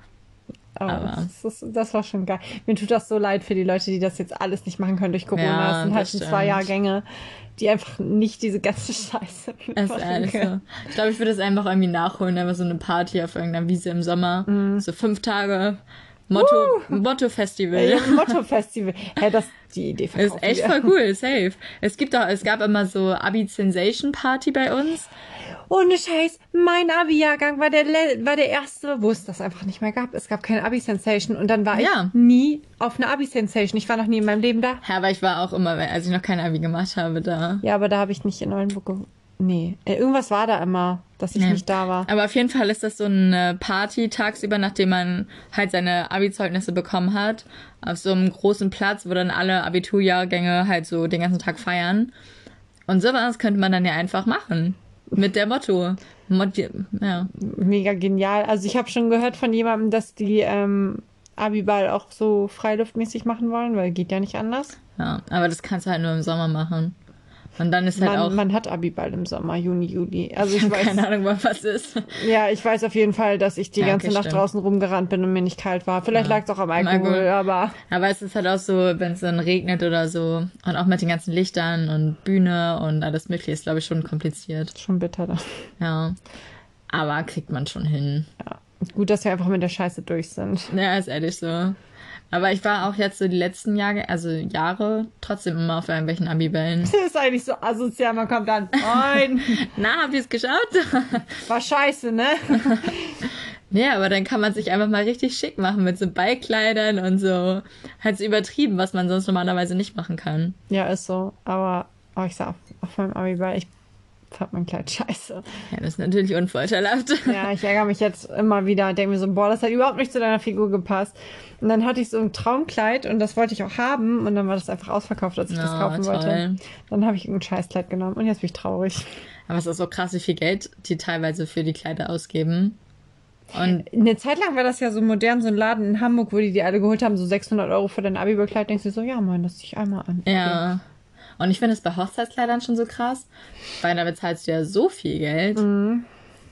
[SPEAKER 1] Aber, aber das, das, war schon geil. Mir tut das so leid für die Leute, die das jetzt alles nicht machen können durch Corona. Ja, das sind halt schon zwei Jahrgänge, die einfach nicht diese ganze Scheiße
[SPEAKER 2] ist ehrlich so. Ich glaube, ich würde es einfach irgendwie nachholen, einfach so eine Party auf irgendeiner Wiese im Sommer. Mm. So fünf Tage. Motto, uh. Motto Festival.
[SPEAKER 1] Ja, Motto Festival. Hey, das, die Idee
[SPEAKER 2] ist echt voll cool, safe. Es gibt auch, es gab immer so Abi Sensation Party bei uns.
[SPEAKER 1] Ohne Scheiß, mein Abi-Jahrgang war der, war der erste, wo es das einfach nicht mehr gab. Es gab keine Abi-Sensation und dann war ja. ich nie auf einer Abi-Sensation. Ich war noch nie in meinem Leben da.
[SPEAKER 2] Ja, aber ich war auch immer, als ich noch kein Abi gemacht habe, da.
[SPEAKER 1] Ja, aber da habe ich nicht in Neuenburg gewohnt. Nee, äh, irgendwas war da immer, dass ich nee. nicht da war.
[SPEAKER 2] Aber auf jeden Fall ist das so eine Party tagsüber, nachdem man halt seine Abi-Zeugnisse bekommen hat, auf so einem großen Platz, wo dann alle Abiturjahrgänge halt so den ganzen Tag feiern. Und sowas könnte man dann ja einfach machen. Mit der Motto. Motto ja.
[SPEAKER 1] Mega genial. Also ich habe schon gehört von jemandem, dass die ähm, Abiball auch so freiluftmäßig machen wollen, weil geht ja nicht anders.
[SPEAKER 2] Ja, aber das kannst du halt nur im Sommer machen. Und dann ist halt
[SPEAKER 1] man,
[SPEAKER 2] auch.
[SPEAKER 1] Man hat Abi bald im Sommer, Juni, Juli. Also
[SPEAKER 2] ich, ich weiß. Keine Ahnung, was ist.
[SPEAKER 1] Ja, ich weiß auf jeden Fall, dass ich die ja, ganze okay, Nacht stimmt. draußen rumgerannt bin und mir nicht kalt war. Vielleicht ja. lag es auch am Alkohol, Alkohol, aber.
[SPEAKER 2] Aber es ist halt auch so, wenn es dann regnet oder so. Und auch mit den ganzen Lichtern und Bühne und alles mögliche ist, glaube ich, schon kompliziert.
[SPEAKER 1] Schon bitter dann.
[SPEAKER 2] Ja. Aber kriegt man schon hin.
[SPEAKER 1] Ja. Gut, dass wir einfach mit der Scheiße durch sind.
[SPEAKER 2] Ja, ist ehrlich so. Aber ich war auch jetzt so die letzten Jahre, also Jahre, trotzdem immer auf irgendwelchen Abibällen.
[SPEAKER 1] Das ist eigentlich so asozial, man kommt dann, moin.
[SPEAKER 2] Na, habt ihr es geschaut?
[SPEAKER 1] War scheiße, ne?
[SPEAKER 2] ja, aber dann kann man sich einfach mal richtig schick machen mit so Ballkleidern und so. Halt so übertrieben, was man sonst normalerweise nicht machen kann.
[SPEAKER 1] Ja, ist so. Aber oh, ich sag auf meinem Abiball, ich fand mein Kleid scheiße.
[SPEAKER 2] Ja, das ist natürlich unvorteilhaft.
[SPEAKER 1] Ja, ich ärgere mich jetzt immer wieder, denke mir so, boah, das hat überhaupt nicht zu deiner Figur gepasst. Und dann hatte ich so ein Traumkleid und das wollte ich auch haben und dann war das einfach ausverkauft, als ich oh, das kaufen toll. wollte. Dann habe ich ein Scheißkleid genommen und jetzt bin ich traurig.
[SPEAKER 2] Aber es ist so krass, wie viel Geld die teilweise für die Kleider ausgeben.
[SPEAKER 1] Und eine Zeit lang war das ja so modern, so ein Laden in Hamburg, wo die die alle geholt haben, so 600 Euro für dein Abibekleid. Denkst du so, ja, Mann, das zieh ich einmal an.
[SPEAKER 2] Ja. Okay. Und ich finde es bei Hochzeitskleidern schon so krass, weil da bezahlst du ja so viel Geld. Mhm.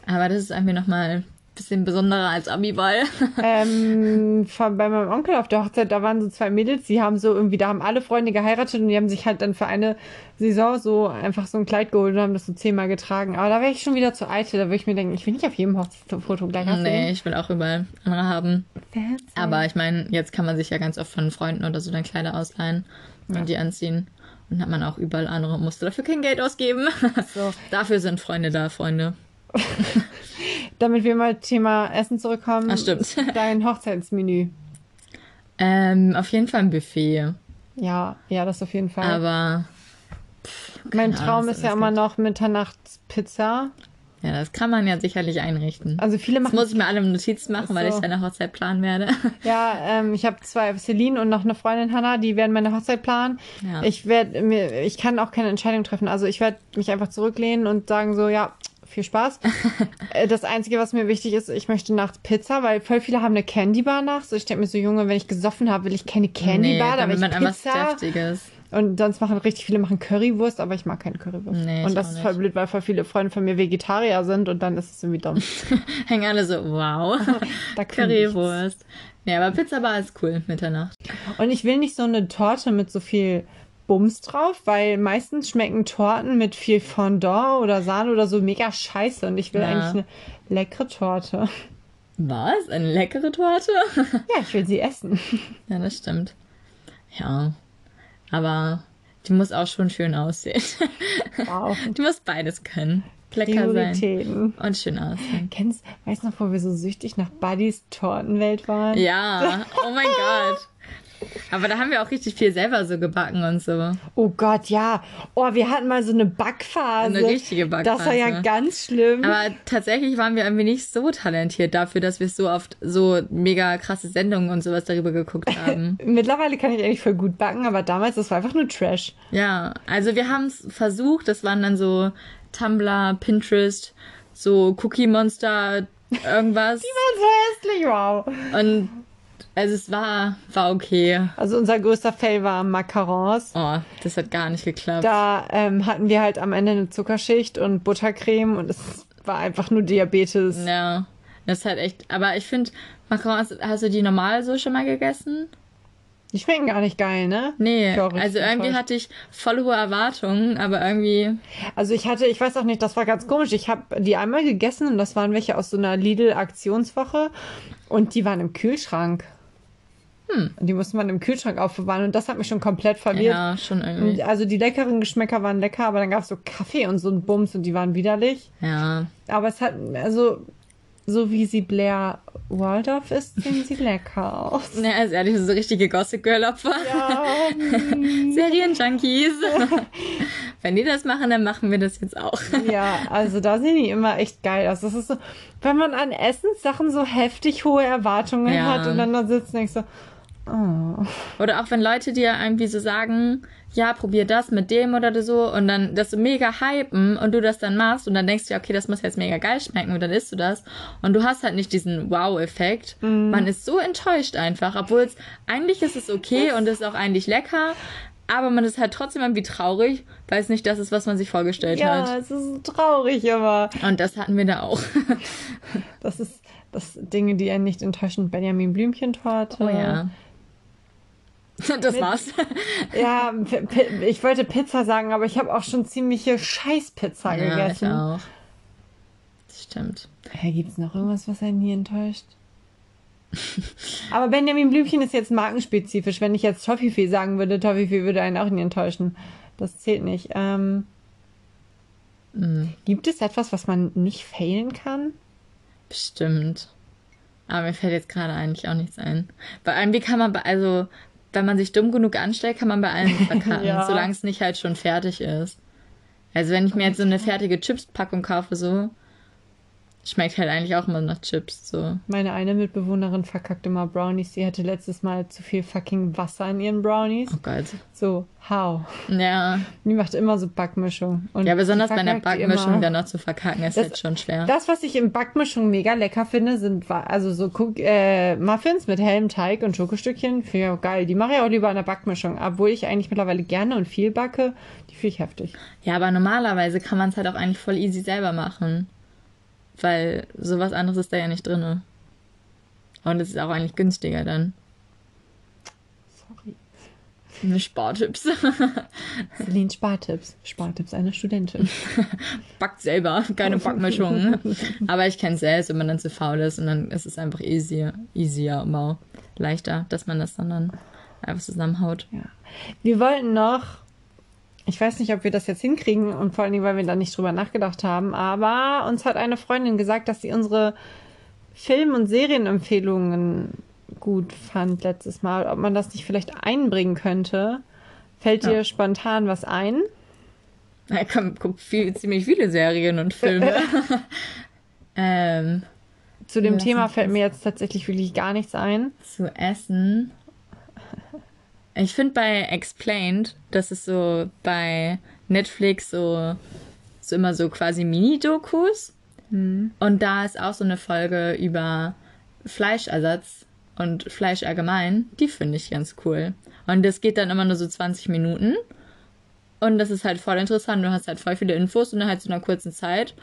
[SPEAKER 2] Aber das ist irgendwie nochmal ein bisschen besonderer als Abiball.
[SPEAKER 1] ähm, von, bei meinem Onkel auf der Hochzeit, da waren so zwei Mädels, die haben so irgendwie, da haben alle Freunde geheiratet und die haben sich halt dann für eine Saison so einfach so ein Kleid geholt und haben das so zehnmal getragen. Aber da wäre ich schon wieder zu eitel, da würde ich mir denken, ich will nicht auf jedem Hochzeitsfoto gleich
[SPEAKER 2] haben. Nee, ich will auch überall andere haben. Fancy. Aber ich meine, jetzt kann man sich ja ganz oft von Freunden oder so dann Kleider ausleihen und ja. die anziehen. Und hat man auch überall andere und musste dafür kein Geld ausgeben. So. dafür sind Freunde da, Freunde.
[SPEAKER 1] Damit wir mal Thema Essen zurückkommen.
[SPEAKER 2] Ach, stimmt.
[SPEAKER 1] Dein Hochzeitsmenü.
[SPEAKER 2] Ähm, auf jeden Fall ein Buffet.
[SPEAKER 1] Ja, ja, das auf jeden Fall.
[SPEAKER 2] Aber
[SPEAKER 1] pff, mein Traum ist ja immer noch Mitternachtspizza.
[SPEAKER 2] Ja, das kann man ja sicherlich einrichten.
[SPEAKER 1] Also viele machen.
[SPEAKER 2] Das muss ich mir alle Notizen machen, so. weil ich deine Hochzeit planen werde.
[SPEAKER 1] Ja, ähm, ich habe zwei, Celine und noch eine Freundin Hannah, die werden meine Hochzeit planen. Ja. Ich werde mir, ich kann auch keine Entscheidung treffen. Also ich werde mich einfach zurücklehnen und sagen so, ja, viel Spaß. Äh, das Einzige, was mir wichtig ist, ich möchte nachts Pizza, weil voll viele haben eine Candy Bar nachts. So, ich denke mir so, Junge, wenn ich gesoffen habe, will ich keine Candy Bar, nee, da will ich Pizza. Deftiges. Und sonst machen richtig viele machen Currywurst, aber ich mag keine Currywurst. Nee, und das ist voll blöd, weil voll viele Freunde von mir Vegetarier sind und dann ist es irgendwie dumm.
[SPEAKER 2] Hängen alle so, wow. da Currywurst. Ja, aber Pizza Bar ist cool, Mitternacht.
[SPEAKER 1] Und ich will nicht so eine Torte mit so viel Bums drauf, weil meistens schmecken Torten mit viel Fondant oder Sahne oder so mega scheiße und ich will
[SPEAKER 2] Ja.
[SPEAKER 1] eigentlich eine leckere Torte.
[SPEAKER 2] Was? Eine leckere Torte?
[SPEAKER 1] Ja, ich will sie essen.
[SPEAKER 2] ja, das stimmt. Ja. Aber die muss auch schon schön aussehen.
[SPEAKER 1] Wow.
[SPEAKER 2] Die muss beides können. Lecker sein. Und schön aussehen.
[SPEAKER 1] Kennst, weißt du noch, wo wir so süchtig nach Buddies Tortenwelt waren?
[SPEAKER 2] Ja, oh mein Gott. Aber da haben wir auch richtig viel selber so gebacken und so.
[SPEAKER 1] Oh Gott, ja. Oh, wir hatten mal so eine Backphase.
[SPEAKER 2] Eine richtige
[SPEAKER 1] Das war ja
[SPEAKER 2] Backphase.
[SPEAKER 1] ganz schlimm.
[SPEAKER 2] Aber tatsächlich waren wir irgendwie nicht so talentiert dafür, dass wir so oft so mega krasse Sendungen und sowas darüber geguckt haben.
[SPEAKER 1] Mittlerweile kann ich eigentlich voll gut backen, aber damals, das war einfach nur Trash.
[SPEAKER 2] Ja, also wir haben es versucht. Das waren dann so Tumblr, Pinterest, so Cookie Monster, irgendwas.
[SPEAKER 1] Die waren so hässlich, wow.
[SPEAKER 2] Und also es war, war okay.
[SPEAKER 1] Also unser größter Fail war Macarons.
[SPEAKER 2] Oh, das hat gar nicht geklappt.
[SPEAKER 1] Da ähm, hatten wir halt am Ende eine Zuckerschicht und Buttercreme und es war einfach nur Diabetes.
[SPEAKER 2] Ja, das ist halt echt. Aber ich finde, Macarons, hast du die normal so schon mal gegessen?
[SPEAKER 1] Die schmecken gar nicht geil, ne?
[SPEAKER 2] Nee, also irgendwie
[SPEAKER 1] enttäuscht.
[SPEAKER 2] hatte ich voll hohe Erwartungen, aber irgendwie,
[SPEAKER 1] Also ich hatte, ich weiß auch nicht, das war ganz komisch. Ich habe die einmal gegessen und das waren welche aus so einer Lidl-Aktionswoche und die waren im Kühlschrank. Hm. Und die musste man im Kühlschrank aufbewahren und das hat mich schon komplett verwirrt.
[SPEAKER 2] ja, schon irgendwie.
[SPEAKER 1] Also die leckeren Geschmäcker waren lecker, aber dann gab es so Kaffee und so ein Bums und die waren widerlich.
[SPEAKER 2] Ja,
[SPEAKER 1] Aber es hat, also, so wie sie Blair Waldorf ist, sehen sie lecker aus.
[SPEAKER 2] ja, ist ehrlich, so richtige Gossip Girl Opfer.
[SPEAKER 1] Ja,
[SPEAKER 2] Serienjunkies. Wenn die das machen, dann machen wir das jetzt auch.
[SPEAKER 1] ja, also da sehen die immer echt geil aus. Das ist so, wenn man an Essenssachen so heftig hohe Erwartungen
[SPEAKER 2] Ja.
[SPEAKER 1] hat und dann da sitzt und denkst so, oh.
[SPEAKER 2] Oder auch wenn Leute dir irgendwie so sagen, ja, probier das mit dem oder so und dann das so mega hypen und du das dann machst und dann denkst du, ja, okay, das muss jetzt mega geil schmecken und dann isst du das und du hast halt nicht diesen Wow-Effekt. Man ist so enttäuscht einfach, obwohl es eigentlich ist es okay und ist auch eigentlich lecker, aber man ist halt trotzdem irgendwie traurig, weil es nicht das ist, was man sich vorgestellt
[SPEAKER 1] Ja,
[SPEAKER 2] hat.
[SPEAKER 1] es ist so traurig, aber
[SPEAKER 2] Und das hatten wir da auch.
[SPEAKER 1] das ist das Dinge, die einen nicht enttäuschen. Benjamin Blümchentorte.
[SPEAKER 2] Oh ja. Das war's.
[SPEAKER 1] Ja, ich wollte Pizza sagen, aber ich habe auch schon ziemliche Scheißpizza
[SPEAKER 2] Ja, ich
[SPEAKER 1] gegessen.
[SPEAKER 2] auch. Das stimmt.
[SPEAKER 1] Hey, gibt's noch irgendwas, was einen nie enttäuscht? Aber Benjamin Blümchen ist jetzt markenspezifisch. Wenn ich jetzt Toffifee sagen würde, Toffifee würde einen auch nie enttäuschen. Das zählt nicht. Ähm,
[SPEAKER 2] Mhm.
[SPEAKER 1] Gibt es etwas, was man nicht failen kann?
[SPEAKER 2] Bestimmt. Aber mir fällt jetzt gerade eigentlich auch nichts ein. Bei allem, wie kann man also, wenn man sich dumm genug anstellt, kann man bei allem verkacken,
[SPEAKER 1] Ja.
[SPEAKER 2] solange es nicht halt schon fertig ist. Also, wenn ich mir jetzt so eine fertige Chips-Packung kaufe, so, schmeckt halt eigentlich auch immer nach Chips, so.
[SPEAKER 1] Meine eine Mitbewohnerin verkackt immer Brownies. Sie hatte letztes Mal zu viel fucking Wasser in ihren Brownies.
[SPEAKER 2] Oh Gott.
[SPEAKER 1] So, how?
[SPEAKER 2] Ja.
[SPEAKER 1] Die macht immer so Backmischung. Und
[SPEAKER 2] Ja, besonders bei einer
[SPEAKER 1] die
[SPEAKER 2] Backmischung dann noch zu verkacken, ist
[SPEAKER 1] Das-
[SPEAKER 2] halt schon schwer.
[SPEAKER 1] Das, was ich in Backmischung mega lecker finde, sind also so äh, Muffins mit hellem Teig und Schokostückchen. Finde ich auch geil. Die mache ich auch lieber in der Backmischung. Obwohl ich eigentlich mittlerweile gerne und viel backe, die finde ich heftig.
[SPEAKER 2] Ja, aber normalerweise kann man es halt auch eigentlich voll easy selber machen. Weil sowas anderes ist da ja nicht drinne. Und es ist auch eigentlich günstiger dann.
[SPEAKER 1] Sorry.
[SPEAKER 2] Eine Spartipps.
[SPEAKER 1] Celine Spartipps. Spartipps einer Studentin.
[SPEAKER 2] Backt selber, keine Backmischung. aber ich kenne selbst, wenn man dann zu faul ist und dann ist es einfach easier, easier, aber leichter, dass man das dann, dann einfach zusammenhaut.
[SPEAKER 1] Ja. Wir wollten noch, ich weiß nicht, ob wir das jetzt hinkriegen und vor allen Dingen, weil wir da nicht drüber nachgedacht haben, aber uns hat eine Freundin gesagt, dass sie unsere Film- und Serienempfehlungen gut fand letztes Mal, ob man das nicht vielleicht einbringen könnte. Fällt
[SPEAKER 2] Ja.
[SPEAKER 1] dir spontan was ein?
[SPEAKER 2] Er guckt viel, ziemlich viele Serien und Filme. ähm,
[SPEAKER 1] Zu dem Thema fällt mir jetzt tatsächlich wirklich gar nichts ein.
[SPEAKER 2] zu essen. Ich finde bei Explained, das ist so bei Netflix so, so immer so quasi Mini-Dokus. Und da ist auch so eine Folge über Fleischersatz und Fleisch allgemein. Die finde ich ganz cool. Und das geht dann immer nur so 20 Minuten. Und das ist halt voll interessant. Du hast halt voll viele Infos in halt so einer kurzen Zeit.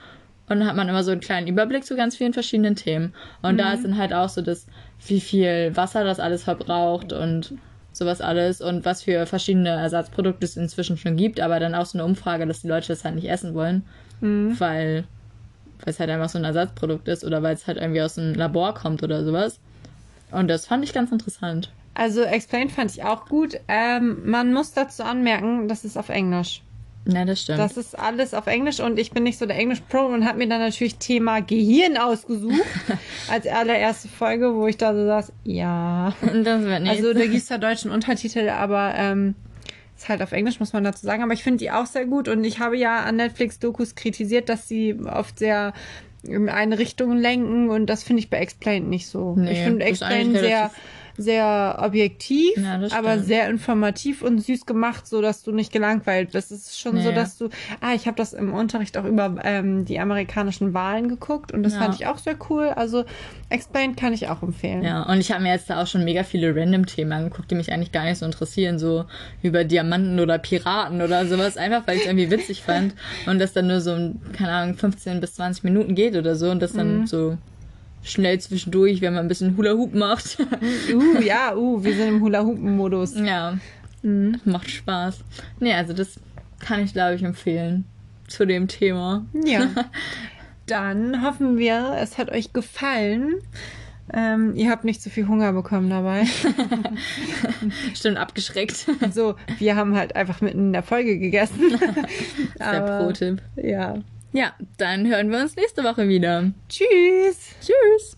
[SPEAKER 2] Und dann hat man immer so einen kleinen Überblick zu ganz vielen verschiedenen Themen. Und mhm. da ist dann halt auch so das, wie viel Wasser das alles verbraucht und sowas alles und was für verschiedene Ersatzprodukte es inzwischen schon gibt, aber dann auch so eine Umfrage, dass die Leute das halt nicht essen wollen, mhm. weil, es halt einfach so ein Ersatzprodukt ist oder weil es halt irgendwie aus einem Labor kommt oder sowas. Und das fand ich ganz interessant.
[SPEAKER 1] Also Explain fand ich auch gut. Ähm, man muss dazu anmerken, das ist auf Englisch.
[SPEAKER 2] Ja, das stimmt.
[SPEAKER 1] Das ist alles auf Englisch und ich bin nicht so der Englisch-Pro und habe mir dann natürlich Thema Gehirn ausgesucht als allererste Folge, wo ich da so saß, ja. Das wird nicht. Also da gibt es da deutschen Untertitel, aber ähm, ist halt auf Englisch, muss man dazu sagen. Aber ich finde die auch sehr gut und ich habe ja an Netflix-Dokus kritisiert, dass sie oft sehr in eine Richtung lenken und das finde ich bei Explain nicht so. Nee, ich finde Explain sehr sehr objektiv, ja, aber sehr informativ und süß gemacht, so dass du nicht gelangweilt bist. Es ist schon nee. so, dass du, ah, ich habe das im Unterricht auch über ähm, die amerikanischen Wahlen geguckt und das ja. fand ich auch sehr cool. Also Explained kann ich auch empfehlen.
[SPEAKER 2] Ja, und ich habe mir jetzt da auch schon mega viele Random-Themen angeguckt, die mich eigentlich gar nicht so interessieren, so über Diamanten oder Piraten oder sowas, einfach weil ich es irgendwie witzig fand und das dann nur so, keine Ahnung, 15 bis 20 Minuten geht oder so und das dann mhm. so schnell zwischendurch, wenn man ein bisschen Hula Hoop macht.
[SPEAKER 1] uh, ja, uh, wir sind im Hula Hoop-Modus.
[SPEAKER 2] Ja. Mhm. Macht Spaß. Nee, also das kann ich, glaube ich, empfehlen zu dem Thema.
[SPEAKER 1] Ja. Dann hoffen wir, es hat euch gefallen. Ähm, ihr habt nicht zu viel Hunger bekommen dabei.
[SPEAKER 2] Stimmt, abgeschreckt.
[SPEAKER 1] So, wir haben halt einfach mitten in der Folge gegessen.
[SPEAKER 2] der Pro-Tipp.
[SPEAKER 1] Ja.
[SPEAKER 2] Ja, dann hören wir uns nächste Woche wieder.
[SPEAKER 1] Tschüss.
[SPEAKER 2] Tschüss.